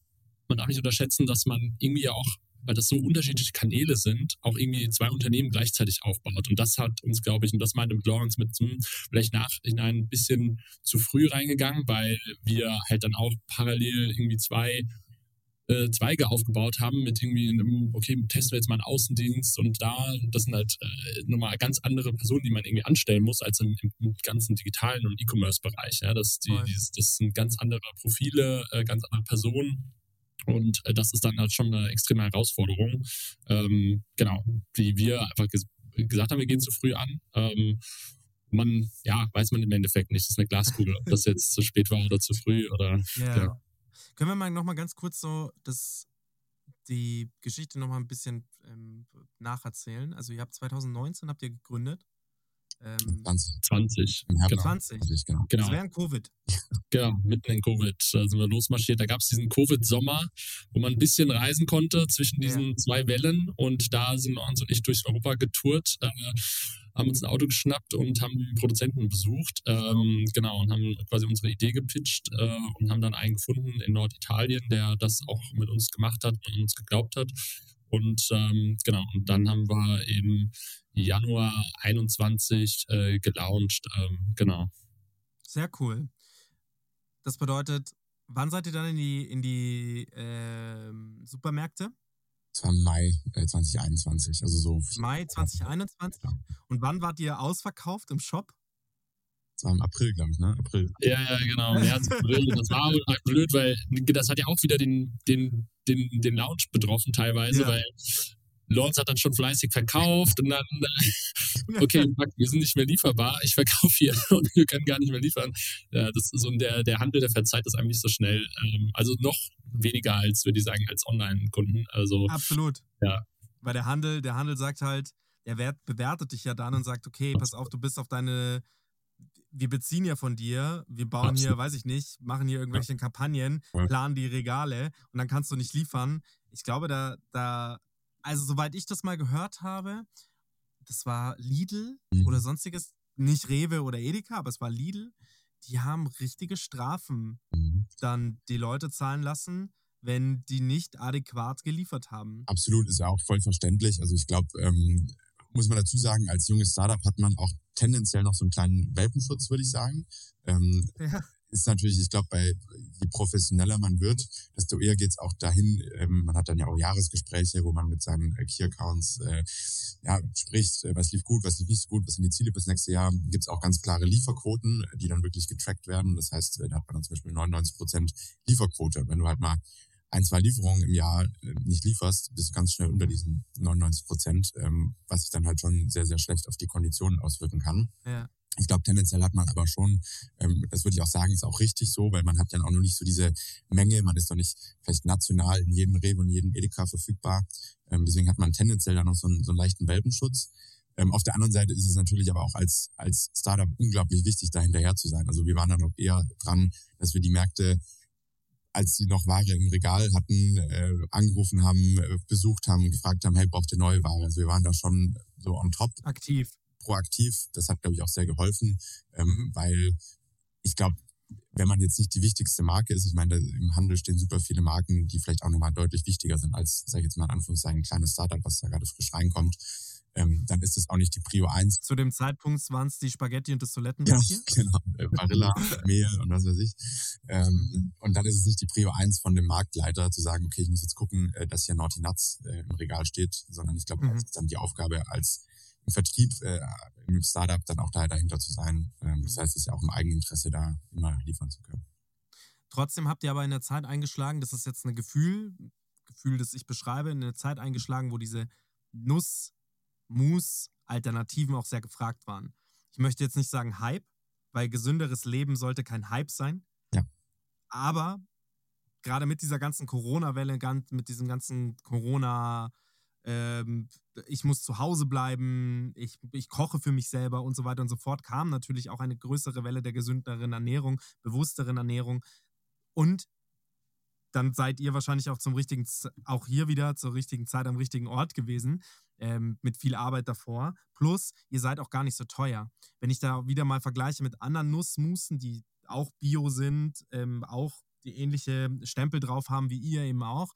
man darf nicht unterschätzen, dass man irgendwie auch weil das so unterschiedliche Kanäle sind, auch irgendwie zwei Unternehmen gleichzeitig aufbaut. Und das hat uns, glaube ich, und das meinte Lawrence mit hm, vielleicht nachhinein ein bisschen zu früh reingegangen, weil wir halt dann auch parallel irgendwie zwei äh, Zweige aufgebaut haben mit irgendwie einem, okay, testen wir jetzt mal einen Außendienst und da, das sind halt äh, nochmal ganz andere Personen, die man irgendwie anstellen muss, als im, im ganzen digitalen und E-Commerce-Bereich. Ja? Das, die, dieses, das sind ganz andere Profile, äh, ganz andere Personen. Und äh, das ist dann halt schon eine extreme Herausforderung. Ähm, genau, wie wir einfach ges gesagt haben, wir gehen zu früh an. Ähm, man, ja, weiß man im Endeffekt nicht. Das ist eine Glaskugel, ob das jetzt zu spät war oder zu früh oder. Ja. Genau. Können wir mal nochmal ganz kurz so das, die Geschichte nochmal ein bisschen ähm, nacherzählen? Also ihr habt 2019 habt ihr gegründet. Ähm, 20. 20. Im Herbst 20. Genau. genau. Das während Covid. Genau, mitten in Covid da sind wir losmarschiert. Da gab es diesen Covid-Sommer, wo man ein bisschen reisen konnte zwischen diesen ja. zwei Wellen. Und da sind Lawrence und ich durch Europa getourt. Äh, haben uns ein Auto geschnappt und haben den Produzenten besucht. Ähm, genau, und haben quasi unsere Idee gepitcht äh, und haben dann einen gefunden in Norditalien, der das auch mit uns gemacht hat und uns geglaubt hat. Und ähm, genau, und dann haben wir im Januar 21 äh, gelauncht. Ähm, genau. Sehr cool. Das bedeutet, wann seid ihr dann in die, in die äh, Supermärkte? Das war Mai äh, 2021, also so. Mai 2021? Ja. Und wann wart ihr ausverkauft im Shop? Das war im April, glaube ich, ne? April. Ja, ja, genau. März, April. Das war halt blöd, weil das hat ja auch wieder den, den, den, den Lounge betroffen teilweise, ja. weil Lawrence hat dann schon fleißig verkauft und dann, äh, okay, wir sind nicht mehr lieferbar, ich verkaufe hier und wir können gar nicht mehr liefern. Ja, das ist so der, der Handel, der verzeiht das eigentlich so schnell. Ähm, also noch weniger als, würde ich sagen, als Online-Kunden. Also, Absolut. Ja. Weil der Handel, der Handel sagt halt, der Wert bewertet dich ja dann und sagt, okay, pass auf, du bist auf deine, wir beziehen ja von dir, wir bauen Absolut. hier, weiß ich nicht, machen hier irgendwelche ja. Kampagnen, planen die Regale und dann kannst du nicht liefern. Ich glaube, da, da also soweit ich das mal gehört habe, das war Lidl mhm. oder sonstiges, nicht Rewe oder Edeka, aber es war Lidl, die haben richtige Strafen mhm. dann die Leute zahlen lassen, wenn die nicht adäquat geliefert haben. Absolut, ist ja auch voll verständlich. Also ich glaube, ähm, muss man dazu sagen, als junges Startup hat man auch tendenziell noch so einen kleinen Welpenschutz, würde ich sagen. Ähm, ja ist natürlich, ich glaube, bei je professioneller man wird, desto eher geht's auch dahin. Ähm, man hat dann ja auch Jahresgespräche, wo man mit seinen Key Accounts äh, ja, spricht, äh, was lief gut, was lief nicht so gut, was sind die Ziele bis nächste Jahr. Gibt's auch ganz klare Lieferquoten, die dann wirklich getrackt werden. Das heißt, äh, da hat man dann zum Beispiel 99 Prozent Lieferquote. Wenn du halt mal ein, zwei Lieferungen im Jahr äh, nicht lieferst, bist du ganz schnell unter diesen 99 Prozent, ähm, was sich dann halt schon sehr, sehr schlecht auf die Konditionen auswirken kann. Ja. Ich glaube, tendenziell hat man aber schon, ähm, das würde ich auch sagen, ist auch richtig so, weil man hat dann auch noch nicht so diese Menge, man ist noch nicht vielleicht national in jedem Rewe und jedem Edeka verfügbar. Ähm, deswegen hat man tendenziell dann noch so einen, so einen leichten Welpenschutz. Auf der anderen Seite ist es natürlich aber auch als, als Startup unglaublich wichtig, da hinterher zu sein. Also wir waren dann auch eher dran, dass wir die Märkte als sie noch Ware im Regal hatten, äh, angerufen haben, äh, besucht haben, gefragt haben, hey, braucht ihr neue Ware? Also wir waren da schon so on top. Aktiv proaktiv. Das hat, glaube ich, auch sehr geholfen, ähm, mhm. weil ich glaube, wenn man jetzt nicht die wichtigste Marke ist, ich meine, im Handel stehen super viele Marken, die vielleicht auch nochmal deutlich wichtiger sind als, sage ich jetzt mal in Anführungszeichen, ein kleines Startup, was da gerade frisch reinkommt, ähm, dann ist es auch nicht die Prio 1. Zu dem Zeitpunkt waren es die Spaghetti und das Toilettenpapier? Ja, genau, äh, Barilla, Mehl und was weiß ich. Ähm, und dann ist es nicht die Prio 1 von dem Marktleiter zu sagen, okay, ich muss jetzt gucken, äh, dass hier Naughty Nuts äh, im Regal steht, sondern ich glaube, mhm. das ist dann die Aufgabe als im Vertrieb, äh, im Startup dann auch da dahinter zu sein. Ähm, das mhm. heißt, es ist ja auch im eigenen Interesse, da immer liefern zu können. Trotzdem habt ihr aber in der Zeit eingeschlagen, das ist jetzt ein Gefühl, Gefühl, das ich beschreibe, in der Zeit eingeschlagen, wo diese Nuss, Mus, Alternativen auch sehr gefragt waren. Ich möchte jetzt nicht sagen Hype, weil gesünderes Leben sollte kein Hype sein. Ja. Aber gerade mit dieser ganzen Corona-Welle, mit diesem ganzen Corona- ähm, ich muss zu Hause bleiben, ich, ich koche für mich selber und so weiter und so fort, kam natürlich auch eine größere Welle der gesünderen Ernährung, bewussteren Ernährung. Und dann seid ihr wahrscheinlich auch zum richtigen, auch hier wieder zur richtigen Zeit am richtigen Ort gewesen, ähm, mit viel Arbeit davor. Plus, ihr seid auch gar nicht so teuer. Wenn ich da wieder mal vergleiche mit anderen Nussmusen, die auch bio sind, ähm, auch die ähnliche Stempel drauf haben wie ihr eben auch,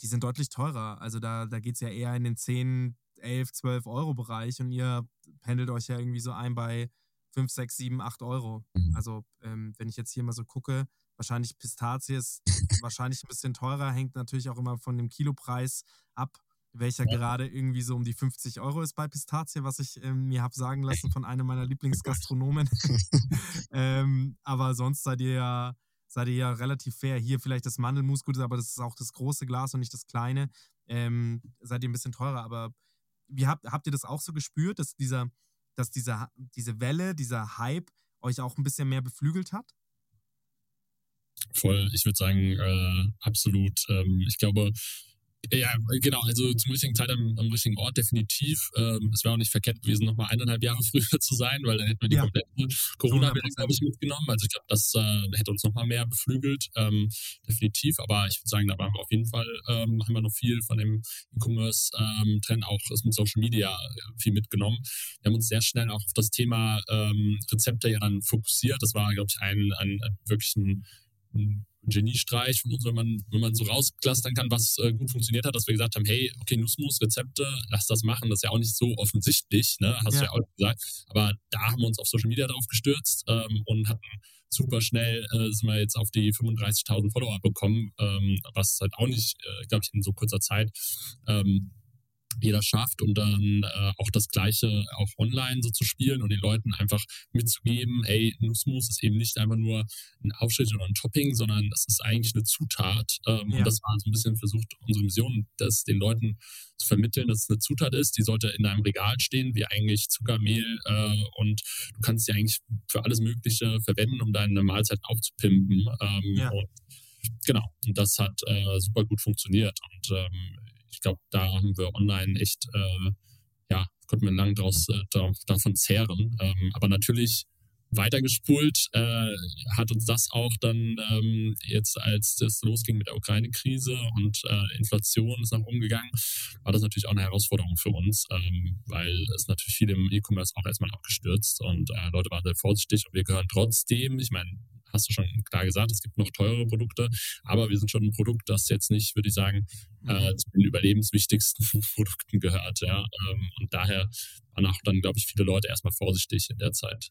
die sind deutlich teurer. Also da, da geht es ja eher in den 10, 11, 12 Euro Bereich und ihr pendelt euch ja irgendwie so ein bei 5, 6, 7, 8 Euro. Mhm. Also ähm, wenn ich jetzt hier mal so gucke, wahrscheinlich Pistazie ist wahrscheinlich ein bisschen teurer, hängt natürlich auch immer von dem Kilopreis ab, welcher Ja. gerade irgendwie so um die 50 Euro ist bei Pistazie, was ich ähm, mir habe sagen lassen von einem meiner Lieblingsgastronomen. ähm, aber sonst seid ihr ja seid ihr ja relativ fair. Hier vielleicht das Mandelmus, gut, aber das ist auch das große Glas und nicht das kleine. Ähm, seid ihr ein bisschen teurer, aber wie habt, habt ihr das auch so gespürt, dass dieser, dass dieser, diese Welle, dieser Hype euch auch ein bisschen mehr beflügelt hat? Voll, ich würde sagen, äh, absolut. Ähm, ich glaube, ja, genau, also zum richtigen Zeit am, am richtigen Ort, definitiv. Ähm, es wäre auch nicht verkehrt gewesen, nochmal eineinhalb Jahre früher zu sein, weil dann hätten wir die Ja. komplette Corona-Welle, 100%. glaube ich, mitgenommen. Also ich glaube, das äh, hätte uns nochmal mehr beflügelt, ähm, definitiv. Aber ich würde sagen, da waren wir auf jeden Fall, ähm, haben wir noch viel von dem E-Commerce-Trend, auch ist mit Social Media äh, viel mitgenommen. Wir haben uns sehr schnell auch auf das Thema ähm, Rezepte ja dann fokussiert. Das war, glaube ich, ein, ein, ein wirklich ein, ein Geniestreich von uns, wenn man, wenn man so rausklastern kann, was äh, gut funktioniert hat, dass wir gesagt haben, hey, okay, Nussmus, Rezepte, lass das machen. Das ist ja auch nicht so offensichtlich, ne? Hast Ja. du ja auch gesagt. Aber da haben wir uns auf Social Media drauf gestürzt ähm, und hatten super schnell, äh, sind wir jetzt auf die 35.000 Follower bekommen, ähm, was halt auch nicht, äh, glaube ich, in so kurzer Zeit ähm, jeder schafft und dann äh, auch das Gleiche auch online so zu spielen und den Leuten einfach mitzugeben, ey, Nussmus ist eben nicht einfach nur ein Aufschnitt oder ein Topping, sondern das ist eigentlich eine Zutat. Ähm, Ja. Und das war so ein bisschen versucht, unsere Mission, das den Leuten zu vermitteln, dass es eine Zutat ist, die sollte in deinem Regal stehen, wie eigentlich Zucker, Mehl äh, und du kannst sie eigentlich für alles Mögliche verwenden, um deine Mahlzeit aufzupimpen. Ähm, Ja. und genau, und das hat äh, super gut funktioniert und ähm, ich glaube, da haben wir online echt, äh, ja, konnten wir lang draus, äh, da, davon zehren. Ähm, aber natürlich weitergespult äh, hat uns das auch dann ähm, jetzt, als das losging mit der Ukraine-Krise und äh, Inflation ist nach oben gegangen, war das natürlich auch eine Herausforderung für uns, ähm, weil es natürlich viel im E-Commerce auch erstmal abgestürzt und äh, Leute waren sehr vorsichtig und wir gehören trotzdem, ich meine, hast du schon klar gesagt, es gibt noch teure Produkte, aber wir sind schon ein Produkt, das jetzt nicht, würde ich sagen, äh, zu den überlebenswichtigsten Produkten gehört. Ja? Ähm, und daher waren auch dann, glaube ich, viele Leute erstmal vorsichtig in der Zeit.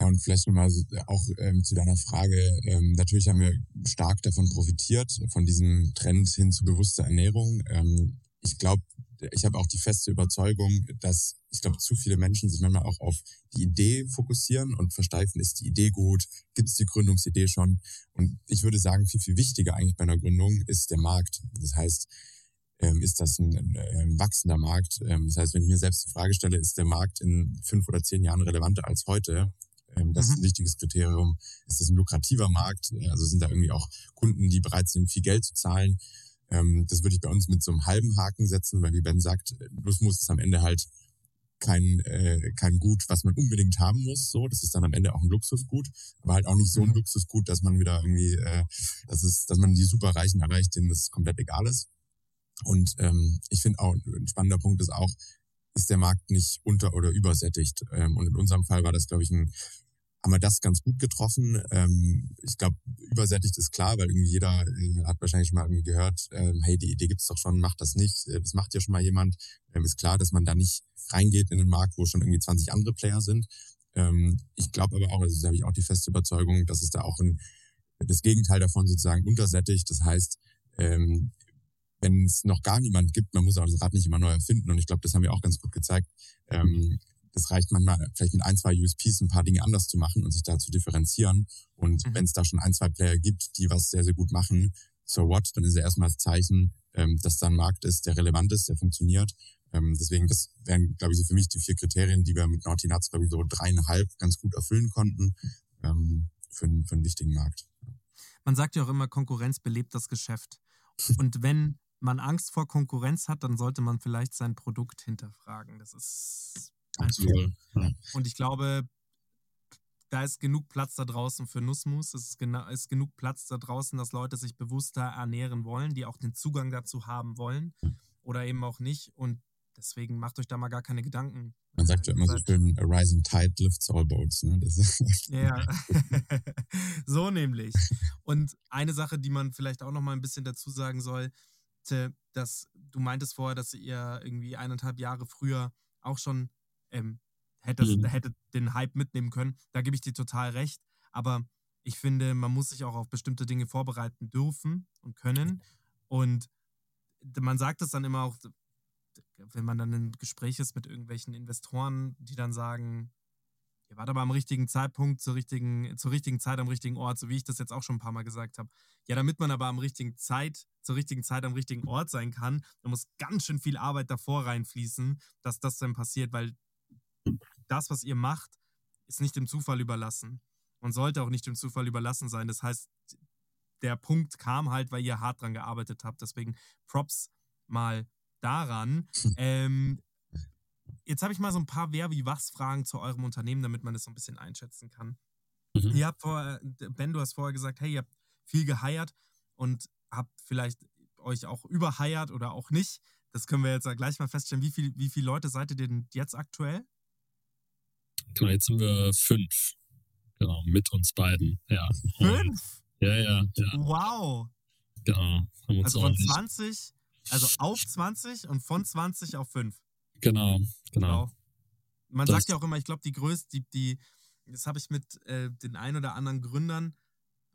Ja, und vielleicht nochmal so, auch ähm, zu deiner Frage. Ähm, natürlich haben wir stark davon profitiert, von diesem Trend hin zu bewusster Ernährung. Ähm, ich glaube, ich habe auch die feste Überzeugung, dass ich glaube, zu viele Menschen sich manchmal auch auf die Idee fokussieren und versteifen, ist die Idee gut, gibt es die Gründungsidee schon? Und ich würde sagen, viel, viel wichtiger eigentlich bei einer Gründung ist der Markt. Das heißt, ähm, ist das ein, wachsender Markt? Ähm, das heißt, wenn ich mir selbst die Frage stelle, ist der Markt in fünf oder zehn Jahren relevanter als heute? Ähm, das ist ein wichtiges Kriterium. Ist das ein lukrativer Markt? Also sind da irgendwie auch Kunden, die bereit sind, viel Geld zu zahlen? Ähm, das würde ich bei uns mit so einem halben Haken setzen, weil wie Ben sagt, Nussmus ist am Ende halt kein, äh, kein Gut, was man unbedingt haben muss. So, das ist dann am Ende auch ein Luxusgut, aber halt auch nicht so ein Luxusgut, dass man wieder irgendwie, äh, dass es, dass man die Superreichen erreicht, denen das komplett egal ist. Und ähm, ich finde auch ein spannender Punkt ist auch, ist der Markt nicht unter- oder übersättigt. Ähm, und in unserem Fall war das, glaube ich, ein, haben wir das ganz gut getroffen. Ähm, ich glaube, übersättigt ist klar, weil irgendwie jeder äh, hat wahrscheinlich mal irgendwie gehört, ähm, hey, die Idee gibt's doch schon, macht das nicht. Äh, das macht ja schon mal jemand. Ähm, ist klar, dass man da nicht reingeht in den Markt, wo schon irgendwie 20 andere Player sind. Ähm, ich glaube aber auch, also da habe ich auch die feste Überzeugung, dass es da auch ein, das Gegenteil davon sozusagen untersättigt. Das heißt, ähm, wenn es noch gar niemand gibt, man muss auch das Rad nicht immer neu erfinden. Und ich glaube, das haben wir auch ganz gut gezeigt. Ähm, das reicht manchmal vielleicht mit ein, zwei USPs ein paar Dinge anders zu machen und sich da zu differenzieren. Und Mhm. wenn es da schon ein, zwei Player gibt, die was sehr, sehr gut machen, so what, dann ist ja erstmal das Zeichen, ähm, dass da ein Markt ist, der relevant ist, der funktioniert. Ähm, deswegen, das wären, glaube ich, so für mich die vier Kriterien, die wir mit Naughty Nuts, glaube ich, so dreieinhalb ganz gut erfüllen konnten ähm, für, einen- für einen wichtigen Markt. Man sagt ja auch immer, Konkurrenz belebt das Geschäft. Und wenn man Angst vor Konkurrenz hat, dann sollte man vielleicht sein Produkt hinterfragen. Das ist Voll. Ja. Und ich glaube, da ist genug Platz da draußen für Nussmus. Es ist, gena- ist genug Platz da draußen, dass Leute sich bewusster ernähren wollen, die auch den Zugang dazu haben wollen oder eben auch nicht. Und deswegen macht euch da mal gar keine Gedanken. Man sagt ja immer so schön, a rising tide lifts all boats. Ne? Ja, so nämlich. Und eine Sache, die man vielleicht auch noch mal ein bisschen dazu sagen soll, dass du meintest vorher, dass ihr irgendwie eineinhalb Jahre früher auch schon ähm, hättest, Mhm. hättet den Hype mitnehmen können. Da gebe ich dir total recht. Aber ich finde, man muss sich auch auf bestimmte Dinge vorbereiten dürfen und können. Und man sagt es dann immer auch, wenn man dann im Gespräch ist mit irgendwelchen Investoren, die dann sagen, ihr wart aber am richtigen Zeitpunkt, zur richtigen, zur richtigen Zeit am richtigen Ort, so wie ich das jetzt auch schon ein paar Mal gesagt habe. Ja, damit man aber am richtigen Zeit, zur richtigen Zeit am richtigen Ort sein kann, da muss ganz schön viel Arbeit davor reinfließen, dass das dann passiert, weil das, was ihr macht, ist nicht dem Zufall überlassen und sollte auch nicht dem Zufall überlassen sein. Das heißt, der Punkt kam halt, weil ihr hart dran gearbeitet habt. Deswegen Props mal daran. Ähm, jetzt habe ich mal so ein paar Wer wie was Fragen zu eurem Unternehmen, damit man das so ein bisschen einschätzen kann. Mhm. Ihr habt vorher, Ben, du hast vorher gesagt, hey, ihr habt viel geheiert und habt vielleicht euch auch überheiert oder auch nicht. Das können wir jetzt gleich mal feststellen. Wie, viel, wie viele Leute seid ihr denn jetzt aktuell? Genau, jetzt sind wir fünf. Genau, mit uns beiden. Ja. Fünf? Ja, ja, ja, Wow. genau. Also von ordentlich- 20, also auf 20 und von 20 auf 5. Genau, genau. Wow. Man Das- sagt ja auch immer, ich glaube, die größte, die, die, das habe ich mit äh, den ein oder anderen Gründern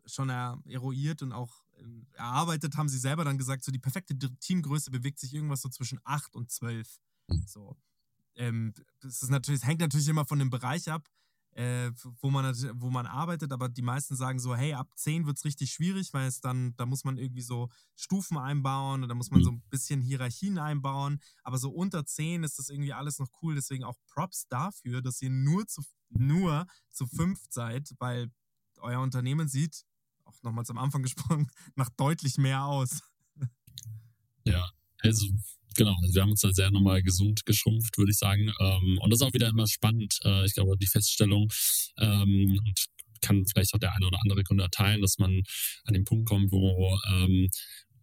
schon er, eruiert und auch ähm, erarbeitet, haben sie selber dann gesagt, so die perfekte Teamgröße bewegt sich irgendwas so zwischen 8 und 12. So. Ähm, das ist natürlich, es hängt natürlich immer von dem Bereich ab, äh, wo, man, wo man arbeitet, aber die meisten sagen so, hey, ab 10 wird es richtig schwierig, weil es dann, da muss man irgendwie so Stufen einbauen und da muss man so ein bisschen Hierarchien einbauen, aber so unter 10 ist das irgendwie alles noch cool, deswegen auch Props dafür, dass ihr nur zu, nur zu fünft seid, weil euer Unternehmen sieht, auch nochmals am Anfang gesprochen, nach deutlich mehr aus. Ja, also genau, also wir haben uns da sehr nochmal gesund geschrumpft, würde ich sagen. Ähm, und das ist auch wieder immer spannend. Äh, ich glaube, die Feststellung ähm, und kann vielleicht auch der eine oder andere Gründer teilen, dass man an den Punkt kommt, wo ähm,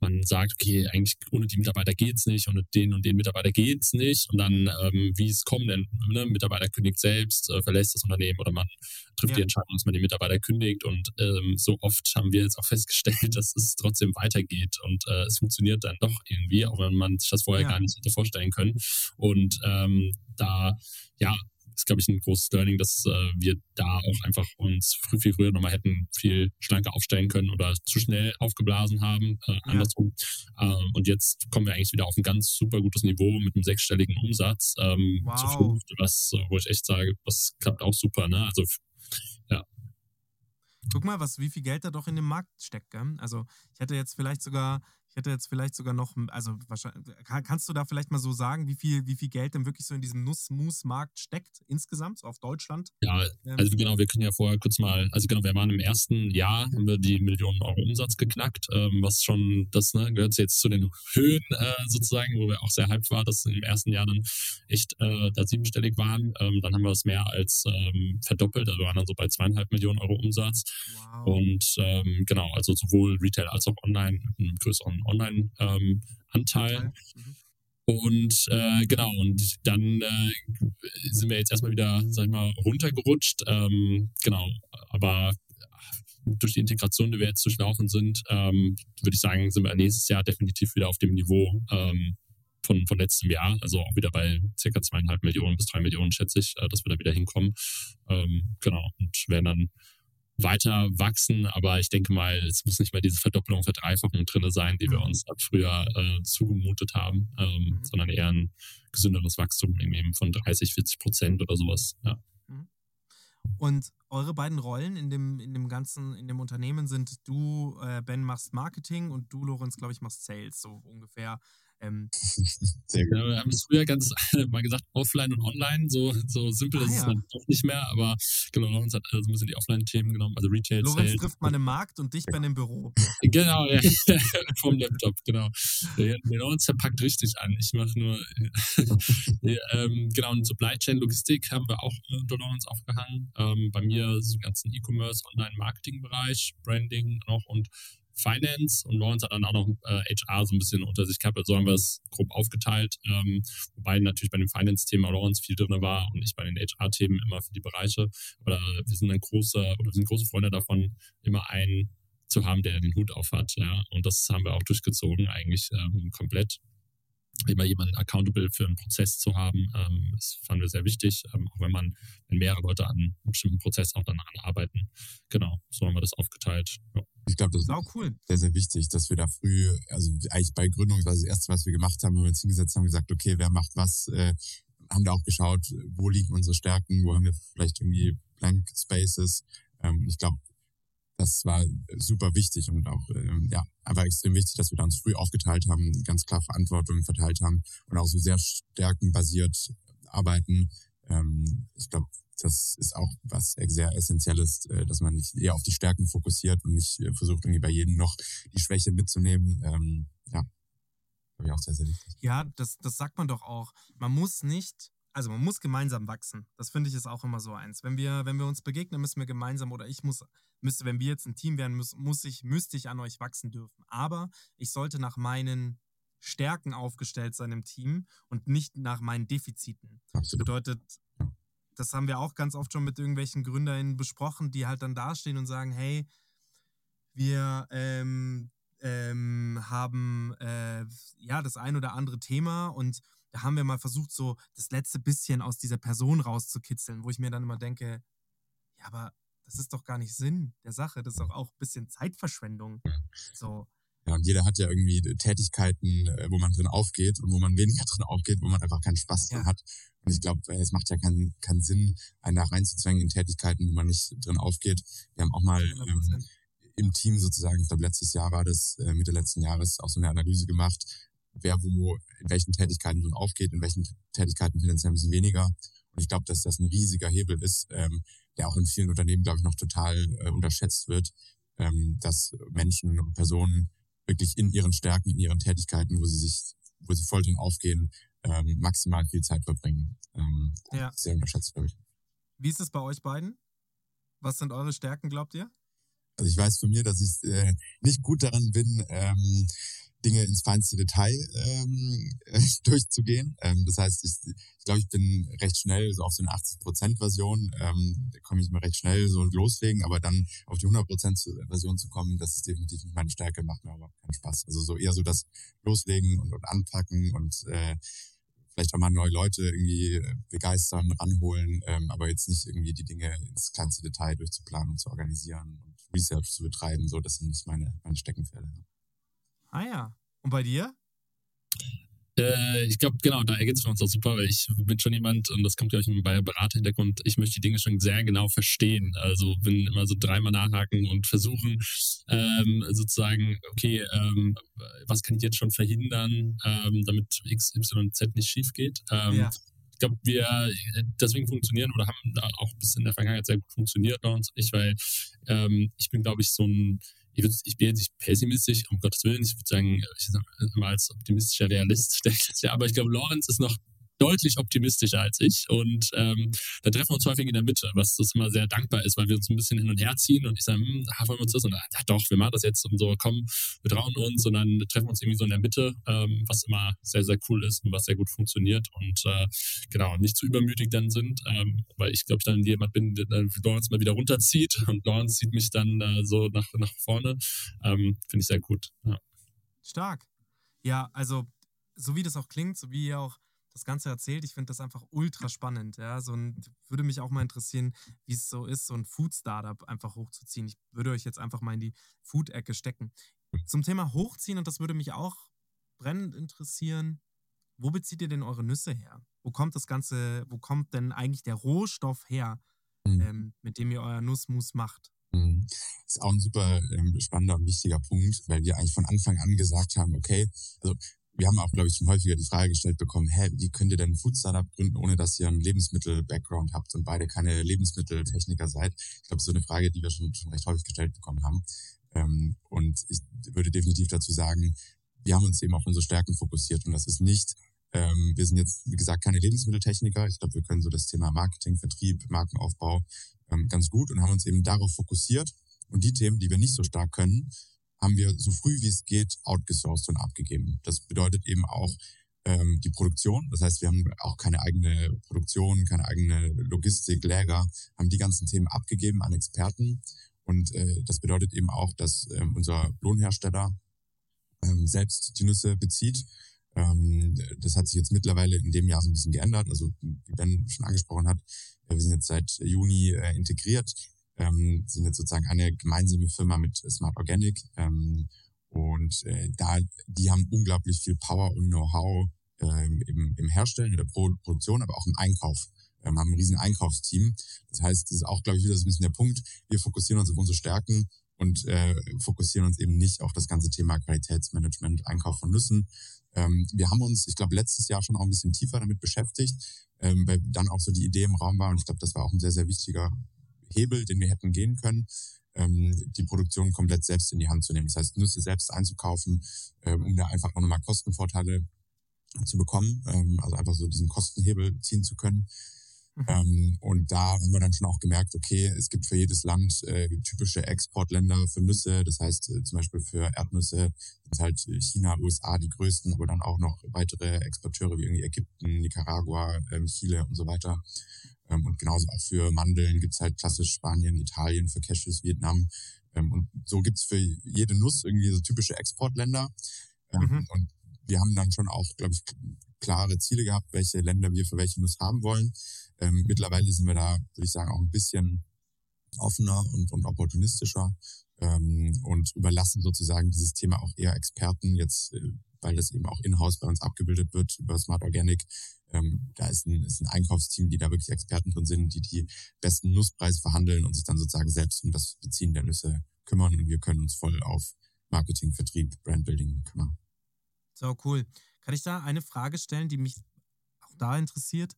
man sagt, okay, eigentlich ohne die Mitarbeiter geht's nicht, ohne den und den Mitarbeiter geht's nicht. Und dann, ähm, wie es kommt, denn ne, Mitarbeiter kündigt selbst, äh, verlässt das Unternehmen oder man trifft Ja. die Entscheidung, dass man den Mitarbeiter kündigt. Und ähm, so oft haben wir jetzt auch festgestellt, dass es trotzdem weitergeht und äh, es funktioniert dann doch irgendwie, auch wenn man sich das vorher Ja. gar nicht hätte vorstellen können. Und ähm, da, ja, ist, glaube ich, ein großes Learning, dass äh, wir da auch einfach uns früh, viel früher nochmal hätten viel schlanker aufstellen können oder zu schnell aufgeblasen haben, äh, andersrum. Ähm, und jetzt kommen wir eigentlich wieder auf ein ganz super gutes Niveau mit einem sechsstelligen Umsatz ähm, zu Wow. fünft, was, äh, wo ich echt sage, das klappt auch super. Ne? Also Guck mal, was, wie viel Geld da doch in dem Markt steckt, gell? Also ich hätte jetzt vielleicht sogar, ich hätte jetzt vielleicht sogar noch, also wahrscheinlich, kann- kannst du da vielleicht mal so sagen, wie viel, wie viel Geld denn wirklich so in diesem Nuss-Mus-Markt steckt insgesamt, so auf Deutschland? Ja, Ähm, also genau, wir können ja vorher kurz mal, also genau, wir waren im ersten Jahr, haben wir die Millionen Euro Umsatz geknackt, ähm, was schon, das ne, gehört jetzt zu den Höhen äh, sozusagen, wo wir auch sehr hyped waren, dass im ersten Jahr dann echt äh, da siebenstellig waren. Ähm, dann haben wir es mehr als ähm, verdoppelt, also waren dann so bei zweieinhalb Millionen Euro Umsatz. wow. Und ähm, genau, also sowohl Retail als auch Online, mit einem Online-Anteil. Mhm. Und äh, genau, und dann äh, sind wir jetzt erstmal wieder, sag ich mal, runtergerutscht. Ähm, genau, aber durch die Integration, die wir jetzt durchlaufen sind, ähm, würde ich sagen, sind wir nächstes Jahr definitiv wieder auf dem Niveau ähm, von, von letztem Jahr. Also auch wieder bei circa zweieinhalb Millionen bis drei Millionen, schätze ich, äh, dass wir da wieder hinkommen. Ähm, genau, und werden dann weiter wachsen, aber ich denke mal, es muss nicht mehr diese Verdoppelung, Verdreifachung drin sein, die wir Mhm. uns ab früher äh, zugemutet haben, ähm, Mhm. sondern eher ein gesünderes Wachstum eben von 30, 40 Prozent oder sowas. Ja. Und eure beiden Rollen in dem, in dem ganzen, in dem Unternehmen sind, du, äh, Ben, machst Marketing und du, Lorenz, glaube ich, machst Sales, so ungefähr. Ähm, Sehr gut. Ja, wir haben es früher ganz mal gesagt, offline und online, so, so simpel Ah, ist es ja. dann doch nicht mehr, aber genau, Lorenz hat also so ein bisschen die Offline-Themen genommen, also Retail, Lorenz Sales. trifft man im Markt und dich, Ben, im Büro. Genau, ja. vom Laptop, genau. Der, der Lorenz verpackt richtig an. Ich mache nur, ähm, genau, und Supply Chain Logistik haben wir auch unter Lorenz aufgehangen. Ähm, bei mir ist im ganzen E-Commerce, Online-Marketing-Bereich, Branding noch und Finance und Lawrence hat dann auch noch äh, HR so ein bisschen unter sich gehabt, also haben wir es grob aufgeteilt, ähm, wobei natürlich bei dem Finance-Thema Lawrence viel drin war und ich bei den HR-Themen immer für die Bereiche, aber wir sind ein großer, oder wir sind große Freunde davon, immer ein zu haben, der den Hut auf hat. Ja. Und das haben wir auch durchgezogen, eigentlich ähm, komplett immer jemanden accountable für einen Prozess zu haben, ähm, das fanden wir sehr wichtig, ähm, auch wenn man, wenn mehrere Leute an einem bestimmten Prozess auch daran arbeiten. Genau, so haben wir das aufgeteilt. Ja. Ich glaube, das ist Sau cool. sehr, sehr wichtig, dass wir da früh, also eigentlich bei Gründung war das erste, was wir gemacht haben, wenn wir uns hingesetzt haben, gesagt, okay, wer macht was, äh, haben da auch geschaut, wo liegen unsere Stärken, wo haben wir vielleicht irgendwie Blank Spaces. Ähm, ich glaube, das war super wichtig und auch ähm, ja einfach extrem wichtig, dass wir da uns früh aufgeteilt haben, ganz klar Verantwortung verteilt haben und auch so sehr stärkenbasiert arbeiten. Ähm, ich glaube, das ist auch was sehr Essentielles, äh, dass man nicht eher auf die Stärken fokussiert und nicht äh, versucht, irgendwie bei jedem noch die Schwäche mitzunehmen. Ähm, ja, glaube ich auch sehr, sehr wichtig. Ja, das, das sagt man doch auch. Man muss nicht, also man muss gemeinsam wachsen. Das finde ich ist auch immer so eins. Wenn wir, wenn wir uns begegnen, müssen wir gemeinsam oder ich muss, müsste, wenn wir jetzt ein Team wären, muss, muss ich, müsste ich an euch wachsen dürfen. Aber ich sollte nach meinen Stärken aufgestellt sein im Team und nicht nach meinen Defiziten. Das Absolut. bedeutet, das haben wir auch ganz oft schon mit irgendwelchen GründerInnen besprochen, die halt dann dastehen und sagen, hey, wir ähm, ähm, haben äh, ja das ein oder andere Thema und da haben wir mal versucht, so das letzte bisschen aus dieser Person rauszukitzeln, wo ich mir dann immer denke, ja, aber das ist doch gar nicht Sinn der Sache, das ist doch auch ein bisschen Zeitverschwendung. So, Ja, und jeder hat ja irgendwie Tätigkeiten, äh, wo man drin aufgeht und wo man weniger drin aufgeht, wo man einfach keinen Spaß dran Ja. hat. Und ich glaube, es macht ja keinen, keinen Sinn, einen da reinzuzwängen in Tätigkeiten, wo man nicht drin aufgeht. Wir haben auch mal ähm, 100%. im Team sozusagen, ich glaube letztes Jahr war das, äh, Mitte letzten Jahres, auch so eine Analyse gemacht, wer wo in welchen Tätigkeiten drin aufgeht, in welchen Tätigkeiten tendenziell ein bisschen weniger. Und ich glaube, dass das ein riesiger Hebel ist, ähm, der auch in vielen Unternehmen, glaube ich, noch total äh, unterschätzt wird, ähm, dass Menschen und Personen wirklich in ihren Stärken, in ihren Tätigkeiten, wo sie sich, wo sie voll drin aufgehen, ähm, maximal viel Zeit verbringen. Ähm, Ja. Sehr unterschätzt, glaube ich. Wie ist es bei euch beiden? Was sind eure Stärken, glaubt ihr? Also ich weiß von mir, dass ich äh, nicht gut daran bin, ähm, Dinge ins feinste Detail ähm, durchzugehen. Ähm, das heißt, ich, ich glaube, ich bin recht schnell so auf so eine 80%-Version, ähm, komme ich mal recht schnell so loslegen, aber dann auf die 100%-Version zu kommen, das ist definitiv nicht meine Stärke, macht mir aber keinen Spaß. Also so eher so das Loslegen und, und Anpacken und äh, vielleicht auch mal neue Leute irgendwie äh, begeistern, ranholen, ähm, aber jetzt nicht irgendwie die Dinge ins kleinste Detail durchzuplanen und zu organisieren und Research zu betreiben. So, das sind nicht meine, meine Steckenpferde. Ah ja. Und bei dir? Äh, ich glaube, genau, da ergänzen wir uns auch super, weil ich bin schon jemand, und das kommt, glaube ich, bei Beraterhintergrund, ich möchte die Dinge schon sehr genau verstehen. Also bin immer so dreimal nachhaken und versuchen, ähm, sozusagen, okay, ähm, was kann ich jetzt schon verhindern, ähm, damit X, Y, Z nicht schief geht. Ähm, Ja. Ich glaube, wir deswegen funktionieren oder haben da auch bis in der Vergangenheit sehr gut funktioniert bei uns nicht, weil ähm, ich bin, glaube ich, so ein ich, würd, ich bin jetzt nicht pessimistisch, um Gottes Willen. Ich würde sagen, ich sag mal als optimistischer Realist. Aber ich glaube, Lawrence ist noch deutlich optimistischer als ich. Und ähm, da treffen wir uns häufig in der Mitte, was das immer sehr dankbar ist, weil wir uns ein bisschen hin und her ziehen und ich sage, hm, ah, wollen wir uns das? Und ja, doch, wir machen das jetzt und so, komm, wir trauen uns und dann treffen wir uns irgendwie so in der Mitte, ähm, was immer sehr, sehr cool ist und was sehr gut funktioniert und äh, genau, nicht zu übermütig dann sind, ähm, weil ich glaube, ich dann jemand bin, der dann Lawrence mal wieder runterzieht und Lawrence zieht mich dann äh, so nach, nach vorne. Ähm, Finde ich sehr gut. Ja. Stark. Ja, also, so wie das auch klingt, so wie ihr auch das Ganze erzählt, ich finde das einfach ultra spannend. Ja, so ein, würde mich auch mal interessieren, wie es so ist, so ein Food-Startup einfach hochzuziehen. Ich würde euch jetzt einfach mal in die Food-Ecke stecken. Zum Thema Hochziehen, und das würde mich auch brennend interessieren, wo bezieht ihr denn eure Nüsse her? Wo kommt das Ganze, wo kommt denn eigentlich der Rohstoff her, Mhm. ähm, mit dem ihr euer Nussmus macht? Mhm. Ist auch ein super ähm, spannender und wichtiger Punkt, weil wir eigentlich von Anfang an gesagt haben, okay, also wir haben auch, glaube ich, schon häufiger die Frage gestellt bekommen, hä, wie könnt ihr denn ein Food-Startup gründen, ohne dass ihr einen Lebensmittel-Background habt und beide keine Lebensmitteltechniker seid? Ich glaube, das ist so eine Frage, die wir schon, schon recht häufig gestellt bekommen haben. Ähm, und ich würde definitiv dazu sagen, wir haben uns eben auf unsere Stärken fokussiert und das ist nicht, ähm, wir sind jetzt, wie gesagt, keine Lebensmitteltechniker. Ich glaube, wir können so das Thema Marketing, Vertrieb, Markenaufbau ähm, ganz gut und haben uns eben darauf fokussiert. Und die Themen, die wir nicht so stark können, haben wir so früh wie es geht outgesourced und abgegeben. Das bedeutet eben auch ähm, die Produktion. Das heißt, wir haben auch keine eigene Produktion, keine eigene Logistik, Lager, haben die ganzen Themen abgegeben an Experten. Und äh, das bedeutet eben auch, dass ähm, unser Lohnhersteller ähm, selbst die Nüsse bezieht. Ähm, das hat sich jetzt mittlerweile in dem Jahr so ein bisschen geändert. Also wie Ben schon angesprochen hat, äh, wir sind jetzt seit Juni äh, integriert, ähm, sind jetzt sozusagen eine gemeinsame Firma mit Smart Organic. Ähm, und äh, da, die haben unglaublich viel Power und Know-how ähm, im, im Herstellen, in der Pro Produktion, aber auch im Einkauf. Ähm, haben ein riesen Einkaufsteam. Das heißt, das ist auch, glaube ich, wieder so ein bisschen der Punkt. Wir fokussieren uns auf unsere Stärken und äh, fokussieren uns eben nicht auf das ganze Thema Qualitätsmanagement, Einkauf von Nüssen. Ähm, wir haben uns, ich glaube, letztes Jahr schon auch ein bisschen tiefer damit beschäftigt, ähm, weil dann auch so die Idee im Raum war und ich glaube, das war auch ein sehr, sehr wichtiger Hebel, den wir hätten gehen können, ähm, die Produktion komplett selbst in die Hand zu nehmen. Das heißt, Nüsse selbst einzukaufen, ähm, um da einfach auch nochmal Kostenvorteile zu bekommen, ähm, also einfach so diesen Kostenhebel ziehen zu können. Mhm. Und da haben wir dann schon auch gemerkt, okay, es gibt für jedes Land äh, typische Exportländer für Nüsse. Das heißt äh, zum Beispiel für Erdnüsse sind halt China, USA die größten, aber dann auch noch weitere Exporteure wie irgendwie Ägypten, Nicaragua, ähm, Chile und so weiter. Ähm, und genauso auch für Mandeln gibt's halt klassisch Spanien, Italien, für Cashews Vietnam. Ähm, und so gibt's für jede Nuss irgendwie so typische Exportländer. Ähm, mhm. Und wir haben dann schon auch, glaube ich, klare Ziele gehabt, welche Länder wir für welche Nuss haben wollen. Mittlerweile sind wir da, würde ich sagen, auch ein bisschen offener und, und opportunistischer und überlassen sozusagen dieses Thema auch eher Experten jetzt, äh, weil das eben auch in-house bei uns abgebildet wird über Smart Organic. Ähm, da ist ein, ist ein Einkaufsteam, die da wirklich Experten drin sind, die die besten Nusspreise verhandeln und sich dann sozusagen selbst um das Beziehen der Nüsse kümmern und wir können uns voll auf Marketing, Vertrieb, Brandbuilding kümmern. So, cool. Kann ich da eine Frage stellen, die mich auch da interessiert?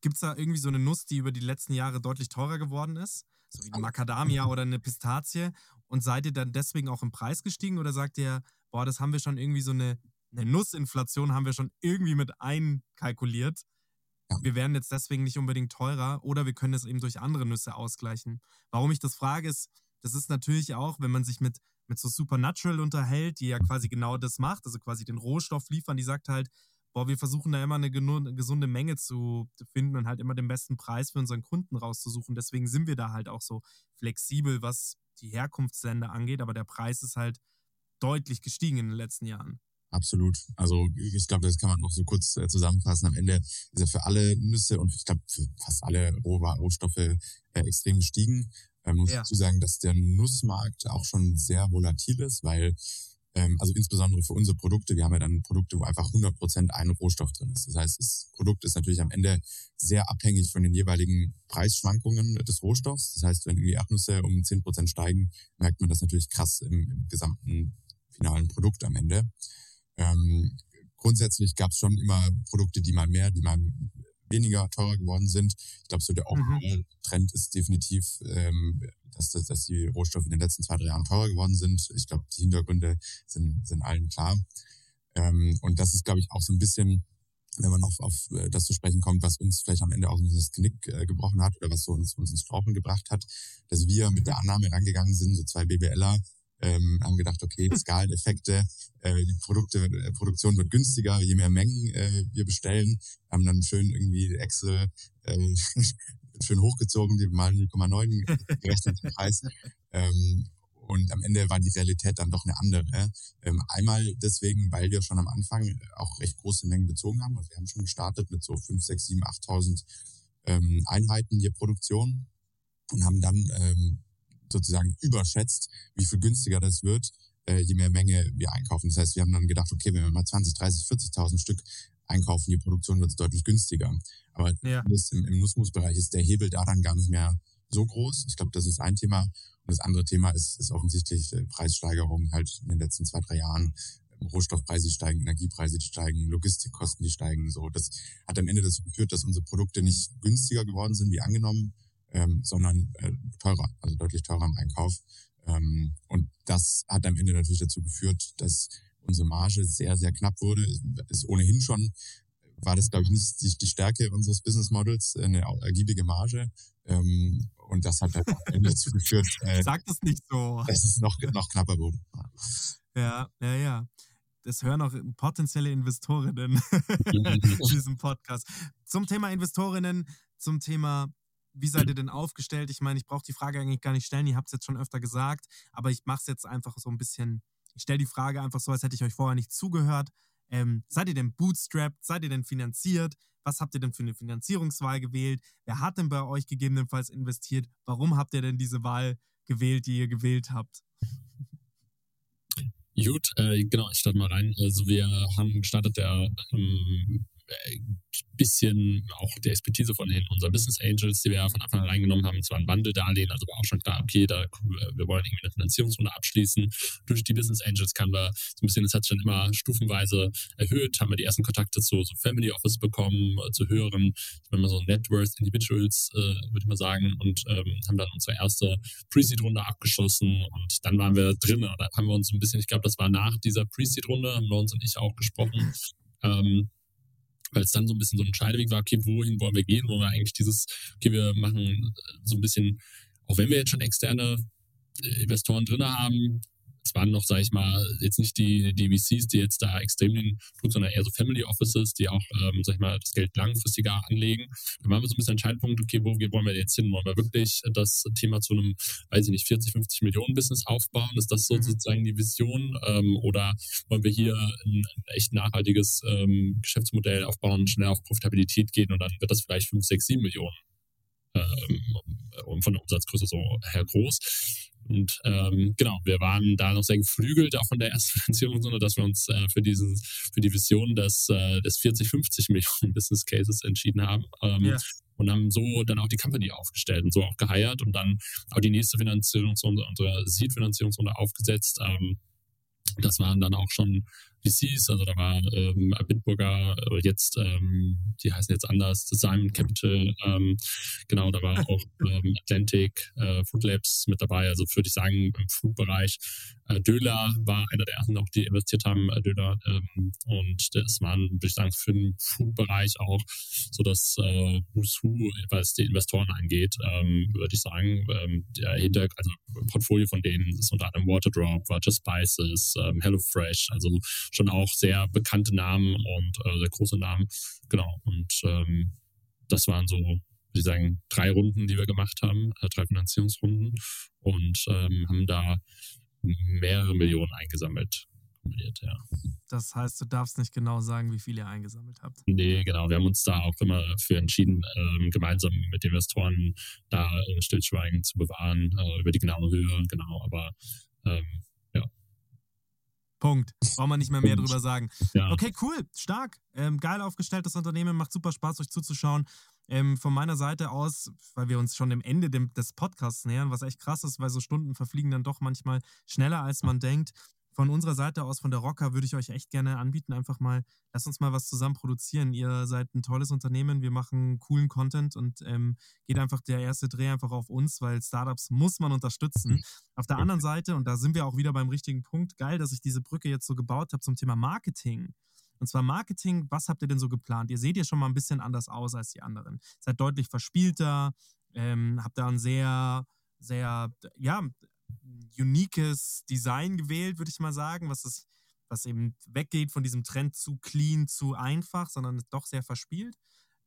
Gibt es da irgendwie so eine Nuss, die über die letzten Jahre deutlich teurer geworden ist? So wie eine Macadamia oder eine Pistazie? Und seid ihr dann deswegen auch im Preis gestiegen oder sagt ihr, boah, das haben wir schon irgendwie so eine, eine Nussinflation haben wir schon irgendwie mit einkalkuliert? Wir werden jetzt deswegen nicht unbedingt teurer oder wir können es eben durch andere Nüsse ausgleichen. Warum ich das frage, ist, das ist natürlich auch, wenn man sich mit, mit so Supernatural unterhält, die ja quasi genau das macht, also quasi den Rohstoff liefern, die sagt halt, boah, wir versuchen da immer eine gesunde Menge zu finden und halt immer den besten Preis für unseren Kunden rauszusuchen. Deswegen sind wir da halt auch so flexibel, was die Herkunftsländer angeht, aber der Preis ist halt deutlich gestiegen in den letzten Jahren. Absolut. Also ich glaube, das kann man noch so kurz äh, zusammenfassen. Am Ende ist er für alle Nüsse und ich glaube für fast alle Rohstoffe äh, extrem gestiegen. Man muss ja. dazu sagen, dass der Nussmarkt auch schon sehr volatil ist, weil ähm, also insbesondere für unsere Produkte, wir haben ja dann Produkte, wo einfach 100% ein Rohstoff drin ist. Das heißt, das Produkt ist natürlich am Ende sehr abhängig von den jeweiligen Preisschwankungen des Rohstoffs. Das heißt, wenn die Erdnüsse um 10% steigen, merkt man das natürlich krass im, im gesamten finalen Produkt am Ende. Ähm, grundsätzlich gab es schon immer Produkte, die mal mehr, die mal weniger teurer geworden sind. Ich glaube, so der mhm. Trend ist definitiv ähm, dass, dass, dass die Rohstoffe in den letzten zwei, drei Jahren teurer geworden sind. Ich glaube, die Hintergründe sind, sind allen klar. Ähm, und das ist, glaube ich, auch so ein bisschen, wenn man auf, auf äh, das zu sprechen kommt, was uns vielleicht am Ende auch ein das Knick äh, gebrochen hat oder was so uns, uns ins Straucheln gebracht hat, dass wir mit der Annahme rangegangen sind, so zwei BBLer, ähm, haben gedacht, okay, Skaleneffekte, äh, die Produkte, äh, Produktion wird günstiger, je mehr Mengen äh, wir bestellen, haben dann schön irgendwie Excel äh, schön hochgezogen, die mal 0,9 gerechneten Preis. Ähm, und am Ende war die Realität dann doch eine andere. Ähm, einmal deswegen, weil wir schon am Anfang auch recht große Mengen bezogen haben. Also wir haben schon gestartet mit so 5, 6, 7, 8.000 ähm, Einheiten je Produktion und haben dann ähm, sozusagen überschätzt, wie viel günstiger das wird, äh, je mehr Menge wir einkaufen. Das heißt, wir haben dann gedacht, okay, wenn wir mal 20, 30, 40.000 Stück einkaufen, die Produktion wird deutlich günstiger. Aber ja. im, im Nussmusbereich ist der Hebel da dann gar nicht mehr so groß. Ich glaube, das ist ein Thema. Und das andere Thema ist, ist offensichtlich Preissteigerung halt in den letzten zwei, drei Jahren. Rohstoffpreise steigen, Energiepreise steigen, Logistikkosten die steigen. So, das hat am Ende dazu geführt, dass unsere Produkte nicht günstiger geworden sind wie angenommen, ähm, sondern äh, teurer, also deutlich teurer im Einkauf. Ähm, und das hat am Ende natürlich dazu geführt, dass unsere Marge sehr, sehr knapp wurde. Ist ohnehin schon war das, glaube ich, nicht die, die Stärke unseres Business Models, eine ergiebige Marge. Ähm, und das hat halt dazu geführt. Äh, Sag das nicht so. Dass es noch, noch knapper wurde. Ja, ja, ja. Das hören auch potenzielle Investorinnen in diesem Podcast. Zum Thema Investorinnen, zum Thema wie seid ihr denn aufgestellt? Ich meine, ich brauche die Frage eigentlich gar nicht stellen, ihr habt es jetzt schon öfter gesagt, aber ich mache es jetzt einfach so ein bisschen, ich stelle die Frage einfach so, als hätte ich euch vorher nicht zugehört. Ähm, seid ihr denn bootstrapped? Seid ihr denn finanziert? Was habt ihr denn für eine Finanzierungswahl gewählt? Wer hat denn bei euch gegebenenfalls investiert? Warum habt ihr denn diese Wahl gewählt, die ihr gewählt habt? Gut, äh, genau, ich starte mal rein. Also wir haben gestartet der ähm, äh, bisschen auch die Expertise von den unseren Business Angels, die wir von Anfang an reingenommen haben. Es war ein Wandeldarlehen, also war auch schon klar, okay, da, wir wollen irgendwie eine Finanzierungsrunde abschließen. Durch die Business Angels kamen wir so ein bisschen, das hat sich dann immer stufenweise erhöht, haben wir die ersten Kontakte zu so Family Office bekommen, äh, zu höheren, ich meine mal so Net Worth Individuals, äh, würde ich mal sagen, und ähm, haben dann unsere erste Pre-Seed-Runde abgeschlossen und dann waren wir drin. Da haben wir uns so ein bisschen, ich glaube, das war nach dieser Pre-Seed-Runde, haben Lawrence und ich auch gesprochen. Ähm, weil es dann so ein bisschen so ein Scheideweg war, okay, wohin wollen wir gehen, wo wir eigentlich dieses, okay, wir machen so ein bisschen, auch wenn wir jetzt schon externe äh, Investoren drin haben, es waren noch, sage ich mal, jetzt nicht die, die VCs, die jetzt da extrem den Druck, sondern eher so Family Offices, die auch, ähm, sag ich mal, das Geld langfristiger anlegen. Da waren wir so ein bisschen Entscheidpunkt, okay, wo wollen wir jetzt hin? Wollen wir wirklich das Thema zu einem, weiß ich nicht, 40, 50 Millionen Business aufbauen? Ist das so mhm. sozusagen die Vision? Ähm, oder wollen wir hier ein, ein echt nachhaltiges ähm, Geschäftsmodell aufbauen, schnell auf Profitabilität gehen und dann wird das vielleicht 5, 6, 7 Millionen? Ähm, von der Umsatzgröße so her groß. Und ähm, genau, wir waren da noch sehr geflügelt, auch von der ersten Finanzierungsrunde, dass wir uns äh, für, diesen, für die Vision des, äh, des 40, 50 Millionen Business Cases entschieden haben. Ähm, ja. Und haben so dann auch die Company aufgestellt und so auch geheiert und dann auch die nächste Finanzierungsrunde, unsere Seed-Finanzierungsrunde aufgesetzt. Ähm, das waren dann auch schon VCs, also da war ähm, Bitburger, äh, jetzt, ähm, die heißen jetzt anders, Simon Capital, ähm, genau, da war auch ähm, Atlantic, äh, Food Labs mit dabei, also würde ich sagen, im Food-Bereich. Äh, Döler war einer der ersten auch, die investiert haben, äh, Döler, ähm, und das waren, würde ich sagen, für den Food-Bereich auch so das äh, Who's Who, was die Investoren angeht, ähm, würde ich sagen, ähm, der Hinter, also Portfolio von denen ist unter anderem Waterdrop, Roger Spices, ähm, HelloFresh, also schon auch sehr bekannte Namen und äh, sehr große Namen. Genau. Und ähm, das waren so, würde ich sagen, drei Runden, die wir gemacht haben, äh, drei Finanzierungsrunden und ähm, haben da mehrere Millionen eingesammelt. Ja. Das heißt, du darfst nicht genau sagen, wie viel ihr eingesammelt habt. Nee, genau. Wir haben uns da auch immer für entschieden, ähm, gemeinsam mit den Investoren da äh, Stillschweigen zu bewahren äh, über die genaue Höhe. Genau, aber ähm, Punkt. Braucht man nicht mehr mehr drüber sagen. Ja. Okay, cool, stark. Ähm, geil aufgestelltes Unternehmen, macht super Spaß, euch zuzuschauen. Ähm, von meiner Seite aus, weil wir uns schon dem Ende des Podcasts nähern, was echt krass ist, weil so Stunden verfliegen dann doch manchmal schneller, als man denkt von unserer Seite aus, von der Rocker, würde ich euch echt gerne anbieten, einfach mal, lasst uns mal was zusammen produzieren. Ihr seid ein tolles Unternehmen, wir machen coolen Content und ähm, geht einfach der erste Dreh einfach auf uns, weil Startups muss man unterstützen. Auf der anderen Seite, und da sind wir auch wieder beim richtigen Punkt, geil, dass ich diese Brücke jetzt so gebaut habe zum Thema Marketing. Und zwar Marketing, was habt ihr denn so geplant? Ihr seht ja schon mal ein bisschen anders aus als die anderen. Seid deutlich verspielter, ähm, habt da ein sehr, sehr, ja, uniques Design gewählt, würde ich mal sagen, was es, was eben weggeht von diesem Trend zu clean, zu einfach, sondern doch sehr verspielt.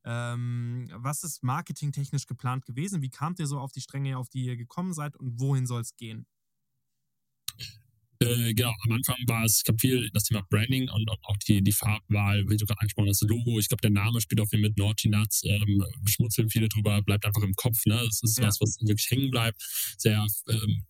Ähm, was ist marketingtechnisch geplant gewesen? Wie kamt ihr so auf die Stränge, auf die ihr gekommen seid und wohin soll es gehen? Äh, genau, am Anfang war es, ich glaube, viel das Thema Branding und, auch die, die Farbwahl, wie du gerade angesprochen hast, das Logo. Ich glaube, der Name spielt auch viel mit Naughty Nuts, ähm, schmutzeln viele drüber, bleibt einfach im Kopf. Ne? Das ist ja. was, was wirklich hängen bleibt. Sehr, ähm,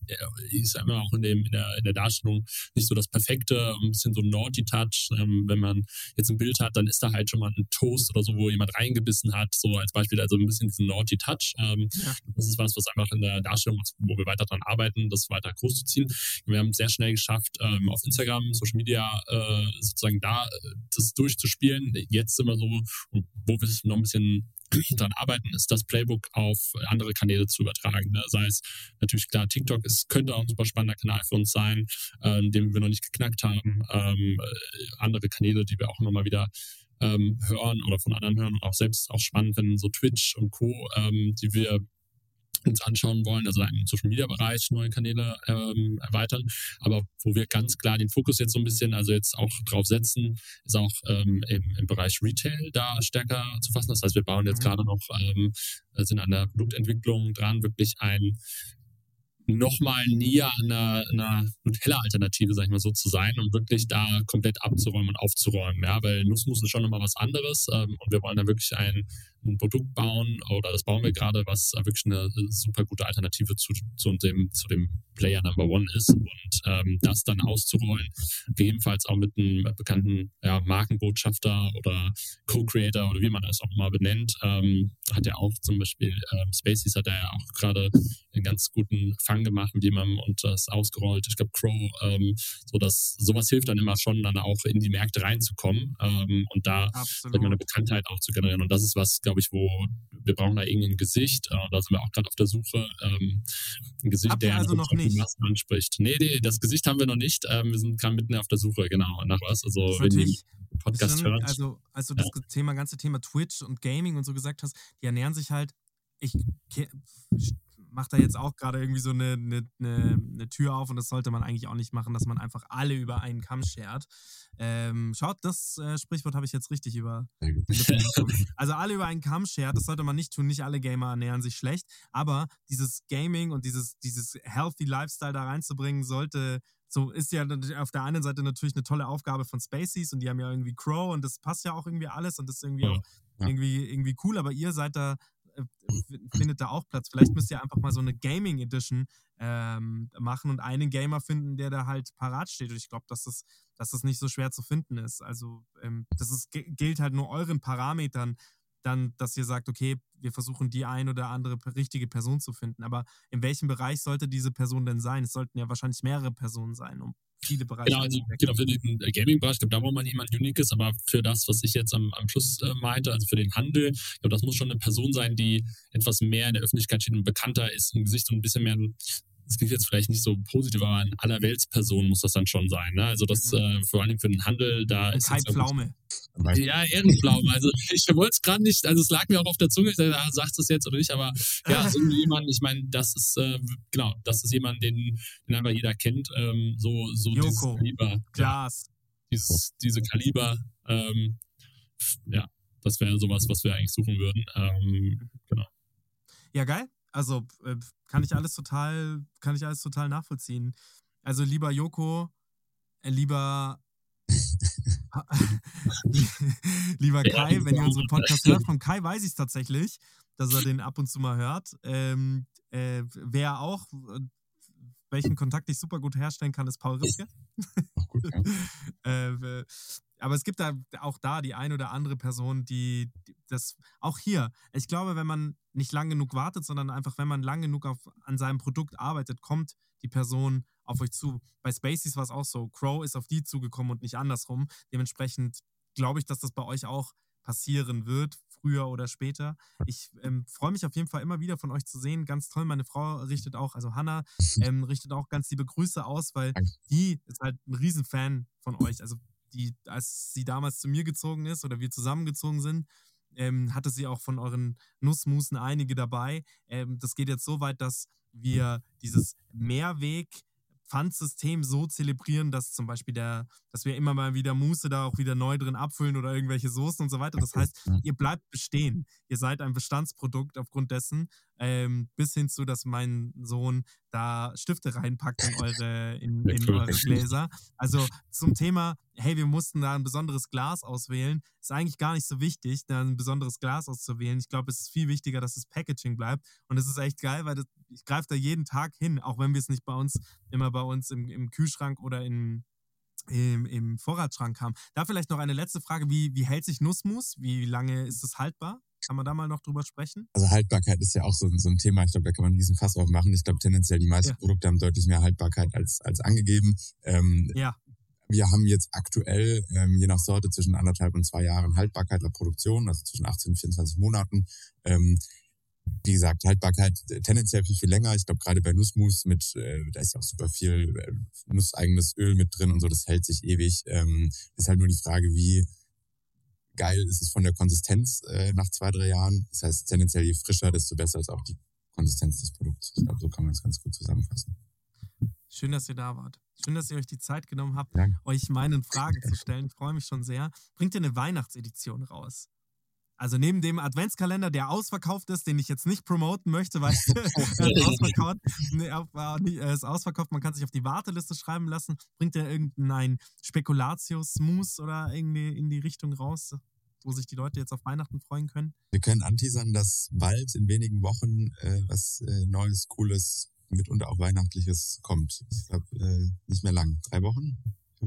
ist immer auch in, dem, in, der, in der Darstellung nicht so das Perfekte, ein bisschen so ein Naughty Touch. Ähm, wenn man jetzt ein Bild hat, dann ist da halt schon mal ein Toast oder so, wo jemand reingebissen hat, so als Beispiel, also ein bisschen diesen Naughty Touch. Ähm, ja. Das ist was, was einfach in der Darstellung, wo wir weiter dran arbeiten, das weiter groß zu ziehen. Wir haben sehr schnell geschafft, ähm, auf Instagram, Social Media äh, sozusagen da äh, das durchzuspielen. Jetzt sind wir so, wo wir noch ein bisschen dran arbeiten, ist das Playbook auf andere Kanäle zu übertragen. Ne? Sei es natürlich klar, TikTok ist, könnte auch ein super spannender Kanal für uns sein, ähm, den wir noch nicht geknackt haben. Ähm, äh, andere Kanäle, die wir auch immer mal wieder ähm, hören oder von anderen hören und auch selbst auch spannend finden, so Twitch und Co., ähm, die wir uns anschauen wollen, also im Social Media Bereich neue Kanäle ähm, erweitern. Aber wo wir ganz klar den Fokus jetzt so ein bisschen, also jetzt auch drauf setzen, ist auch ähm, im, im Bereich Retail da stärker zu fassen. Das heißt, wir bauen jetzt mhm. gerade noch, ähm, sind an der Produktentwicklung dran, wirklich ein nochmal näher an einer, einer Nutella-Alternative, sag ich mal so, zu sein und wirklich da komplett abzuräumen und aufzuräumen. Ja, weil Nussmus ist schon nochmal was anderes ähm, und wir wollen da wirklich ein, ein, Produkt bauen oder das bauen wir gerade, was wirklich eine super gute Alternative zu, zu, dem, zu dem Player Number One ist und ähm, das dann auszurollen, gegebenenfalls auch mit einem bekannten ja, Markenbotschafter oder Co-Creator oder wie man das auch mal benennt, ähm, hat ja auch zum Beispiel ähm, Spaceys hat ja auch gerade einen ganz guten Fang gemacht mit jemandem und das ausgerollt. Ich glaube, Crow, ähm, so dass sowas hilft dann immer schon, dann auch in die Märkte reinzukommen ähm, und da eine Bekanntheit auch zu generieren. Und das ist was, glaube ich, wo wir brauchen da irgendein Gesicht. Äh, da sind wir auch gerade auf der Suche. Ähm, ein Gesicht, Habt der also noch nicht? Massen anspricht. Nee, nee, das Gesicht haben wir noch nicht. Ähm, wir sind gerade mitten auf der Suche, genau, nach was. Also, wenn ihr Podcast hört. Also, also das ja. Thema, ganze Thema Twitch und Gaming und so gesagt hast, die ernähren sich halt ich macht da jetzt auch gerade irgendwie so eine, eine, eine, Tür auf und das sollte man eigentlich auch nicht machen, dass man einfach alle über einen Kamm schert. Ähm, schaut, das äh, Sprichwort habe ich jetzt richtig über. also alle über einen Kamm schert, das sollte man nicht tun. Nicht alle Gamer ernähren sich schlecht, aber dieses Gaming und dieses, dieses healthy Lifestyle da reinzubringen, sollte so ist ja auf der einen Seite natürlich eine tolle Aufgabe von Spaceys und die haben ja irgendwie Crow und das passt ja auch irgendwie alles und das ist irgendwie ja. auch irgendwie, irgendwie cool, aber ihr seid da findet da auch Platz. Vielleicht müsst ihr einfach mal so eine Gaming Edition ähm, machen und einen Gamer finden, der da halt parat steht. Und ich glaube, dass das, dass das nicht so schwer zu finden ist. Also ähm, das ist, gilt halt nur euren Parametern, dann, dass ihr sagt, okay, wir versuchen die ein oder andere richtige Person zu finden. Aber in welchem Bereich sollte diese Person denn sein? Es sollten ja wahrscheinlich mehrere Personen sein, um viele Bereiche. Genau, also, genau für den äh, Gaming-Bereich, ich glaube, da braucht man jemand Uniques, aber für das, was ich jetzt am, am Schluss äh, meinte, also für den Handel, ich glaube, das muss schon eine Person sein, die etwas mehr in der Öffentlichkeit steht und bekannter ist, im Gesicht und ein bisschen mehr das klingt jetzt vielleicht nicht so positiv, aber ein Allerweltsperson muss das dann schon sein. Ne? Also das mhm. äh, vor allem für den Handel, da ist Kai Pflaume. Ja, Ehrenpflaume. Also ich wollte es gerade nicht, also es lag mir auch auf der Zunge, ich dachte, ah, sagst du es jetzt oder nicht, aber ja, so jemand, ich meine, das ist, äh, genau, das ist jemand, den, den einfach jeder kennt, ähm, so, so Joko, dieses Kaliber. Glas. Ja, dieses, diese Kaliber, ähm, ja, das wäre sowas, was wir eigentlich suchen würden. Ähm, genau. Ja, geil. Also äh, kann ich alles total, kann ich alles total nachvollziehen. Also lieber Joko, äh, lieber lieber Kai, wenn ihr unseren Podcast hört, von Kai weiß ich es tatsächlich, dass er den ab und zu mal hört. Ähm, äh, wer auch, äh, welchen Kontakt ich super gut herstellen kann, ist Paul Ripke. äh, aber es gibt da auch da die ein oder andere Person, die, die, das auch hier. Ich glaube, wenn man nicht lang genug wartet, sondern einfach, wenn man lang genug auf, an seinem Produkt arbeitet, kommt die Person auf euch zu. Bei Spaceys war es auch so. Crow ist auf die zugekommen und nicht andersrum. Dementsprechend glaube ich, dass das bei euch auch passieren wird, früher oder später. Ich ähm, freue mich auf jeden Fall immer wieder von euch zu sehen. Ganz toll. Meine Frau richtet auch, also Hannah, ähm, richtet auch ganz liebe Grüße aus, weil die ist halt ein Riesenfan von euch. Also die, als sie damals zu mir gezogen ist oder wir zusammengezogen sind, ähm, hatte sie auch von euren Nussmusen einige dabei. Ähm, das geht jetzt so weit, dass wir dieses Mehrweg Pfandsystem so zelebrieren, dass zum Beispiel der, dass wir immer mal wieder Muße da auch wieder neu drin abfüllen oder irgendwelche Soßen und so weiter. Das heißt, ihr bleibt bestehen. Ihr seid ein Bestandsprodukt aufgrund dessen, ähm, bis hin zu, dass mein Sohn da Stifte reinpackt in eure, in, in eure Gläser. Also zum Thema, hey, wir mussten da ein besonderes Glas auswählen, ist eigentlich gar nicht so wichtig, da ein besonderes Glas auszuwählen. Ich glaube, es ist viel wichtiger, dass das Packaging bleibt. Und es ist echt geil, weil das, ich greife da jeden Tag hin, auch wenn wir es nicht bei uns, immer bei uns im, im Kühlschrank oder in, im, im Vorratsschrank haben. Da vielleicht noch eine letzte Frage. Wie, wie hält sich Nussmus? Wie lange ist es haltbar? Kann man da mal noch drüber sprechen? Also Haltbarkeit ist ja auch so, so ein Thema. Ich glaube, da kann man riesen Fass aufmachen. Ich glaube, tendenziell die meisten ja. Produkte haben deutlich mehr Haltbarkeit als, als angegeben. Ähm, ja. Wir haben jetzt aktuell, ähm, je nach Sorte, zwischen anderthalb und zwei Jahren Haltbarkeit der Produktion, also zwischen 18 und 24 Monaten. Ähm, wie gesagt, Haltbarkeit tendenziell viel, viel länger. Ich glaube, gerade bei Nussmus mit, äh, da ist ja auch super viel äh, nusseigenes Öl mit drin und so, das hält sich ewig. Ähm, ist halt nur die Frage, wie geil ist es von der Konsistenz äh, nach zwei, drei Jahren. Das heißt, tendenziell je frischer, desto besser ist auch die Konsistenz des Produkts. Ich glaube, so kann man es ganz gut zusammenfassen. Schön, dass ihr da wart. Schön, dass ihr euch die Zeit genommen habt, Ja. euch meinen Fragen zu stellen. Ich freue mich schon sehr. Bringt ihr eine Weihnachtsedition raus? Also neben dem Adventskalender, der ausverkauft ist, den ich jetzt nicht promoten möchte, weil er ist ausverkauft, nee, er ist ausverkauft, man kann sich auf die Warteliste schreiben lassen. Bringt ihr irgendein Spekulatius-Mousse oder irgendwie in die Richtung raus, wo sich die Leute jetzt auf Weihnachten freuen können? Wir können anteasern, dass bald in wenigen Wochen äh, was äh, Neues, Cooles, mitunter auch Weihnachtliches kommt. Ich glaube, äh, nicht mehr lang. Drei Wochen?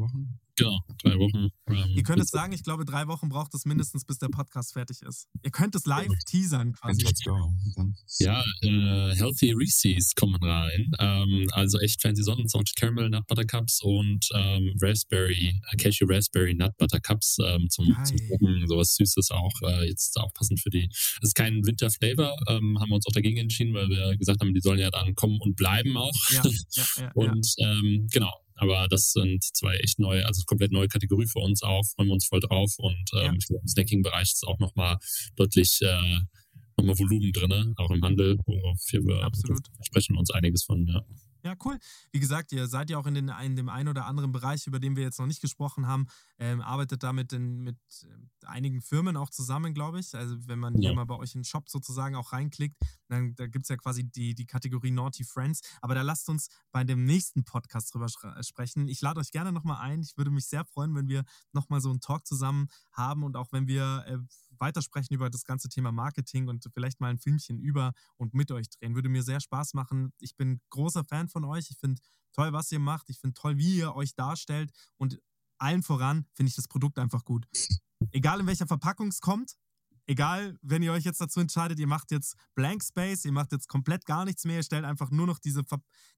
Wochen? Genau, drei Wochen. Ähm, Ihr könnt es sagen, ich glaube, drei Wochen braucht es mindestens, bis der Podcast fertig ist. Ihr könnt es live teasern quasi. Let's go. Dann. Ja, äh, Healthy Reese's kommen rein. Ähm, also echt fancy Sonnen, Salted Caramel Nut Butter Cups und ähm, Raspberry, äh, Cashew Raspberry Nut Butter Cups ähm, zum, zum. Gucken. Sowas Süßes auch. Äh, jetzt auch passend für die. Es ist kein Winter-Flavor, ähm, haben wir uns auch dagegen entschieden, weil wir gesagt haben, die sollen ja dann kommen und bleiben auch. Ja, ja, ja, ja. Und ähm, genau, aber das sind zwei echt neue, also komplett neue Kategorie für uns auch, freuen wir uns voll drauf und ähm, Ja. ich glaube, im Snacking-Bereich ist auch nochmal deutlich äh, nochmal Volumen drin, auch im Handel, wofür wir Absolut. sprechen uns einiges von, ja. Ja, cool. Wie gesagt, ihr seid ja auch in, den, in dem einen oder anderen Bereich, über den wir jetzt noch nicht gesprochen haben, ähm, arbeitet da mit, den, mit ähm, einigen Firmen auch zusammen, glaube ich. Also wenn man hier Ja. mal bei euch in den Shop sozusagen auch reinklickt, dann da gibt es ja quasi die, die Kategorie Naughty Friends. Aber da lasst uns bei dem nächsten Podcast drüber schre- sprechen. Ich lade euch gerne nochmal ein. Ich würde mich sehr freuen, wenn wir nochmal so einen Talk zusammen haben und auch wenn wir äh, weitersprechen über das ganze Thema Marketing und vielleicht mal ein Filmchen über und mit euch drehen. Würde mir sehr Spaß machen. Ich bin großer Fan von euch. Ich finde toll, was ihr macht. Ich finde toll, wie ihr euch darstellt. Und allen voran finde ich das Produkt einfach gut. Egal in welcher Verpackung es kommt, egal, wenn ihr euch jetzt dazu entscheidet, ihr macht jetzt Blank Space, ihr macht jetzt komplett gar nichts mehr, ihr stellt einfach nur noch diese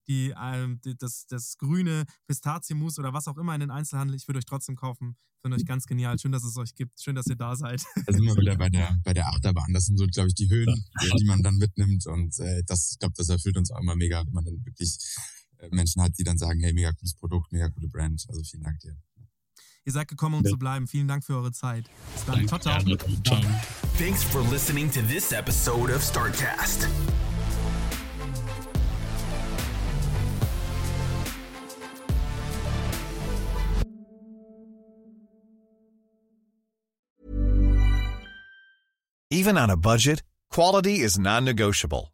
die, ähm, die, das, das grüne Pistazienmus oder was auch immer in den Einzelhandel. Ich würde euch trotzdem kaufen. Finde euch ganz genial. Schön, dass es euch gibt. Schön, dass ihr da seid. Da sind wir wieder bei der, bei der Achterbahn. Das sind so, glaube ich, die Höhen, die man dann mitnimmt. Und äh, das, ich glaube, das erfüllt uns auch immer mega, wenn man dann wirklich äh, Menschen hat, die dann sagen, hey, mega cooles Produkt, mega coole Brand. Also vielen Dank dir. Ihr seid gekommen, um Ja. zu bleiben. Vielen Dank für eure Zeit. Bis dann. Ciao, ciao. Gerne. Ciao. Thanks for listening to this episode of StartCast. Even on a budget, quality is non-negotiable.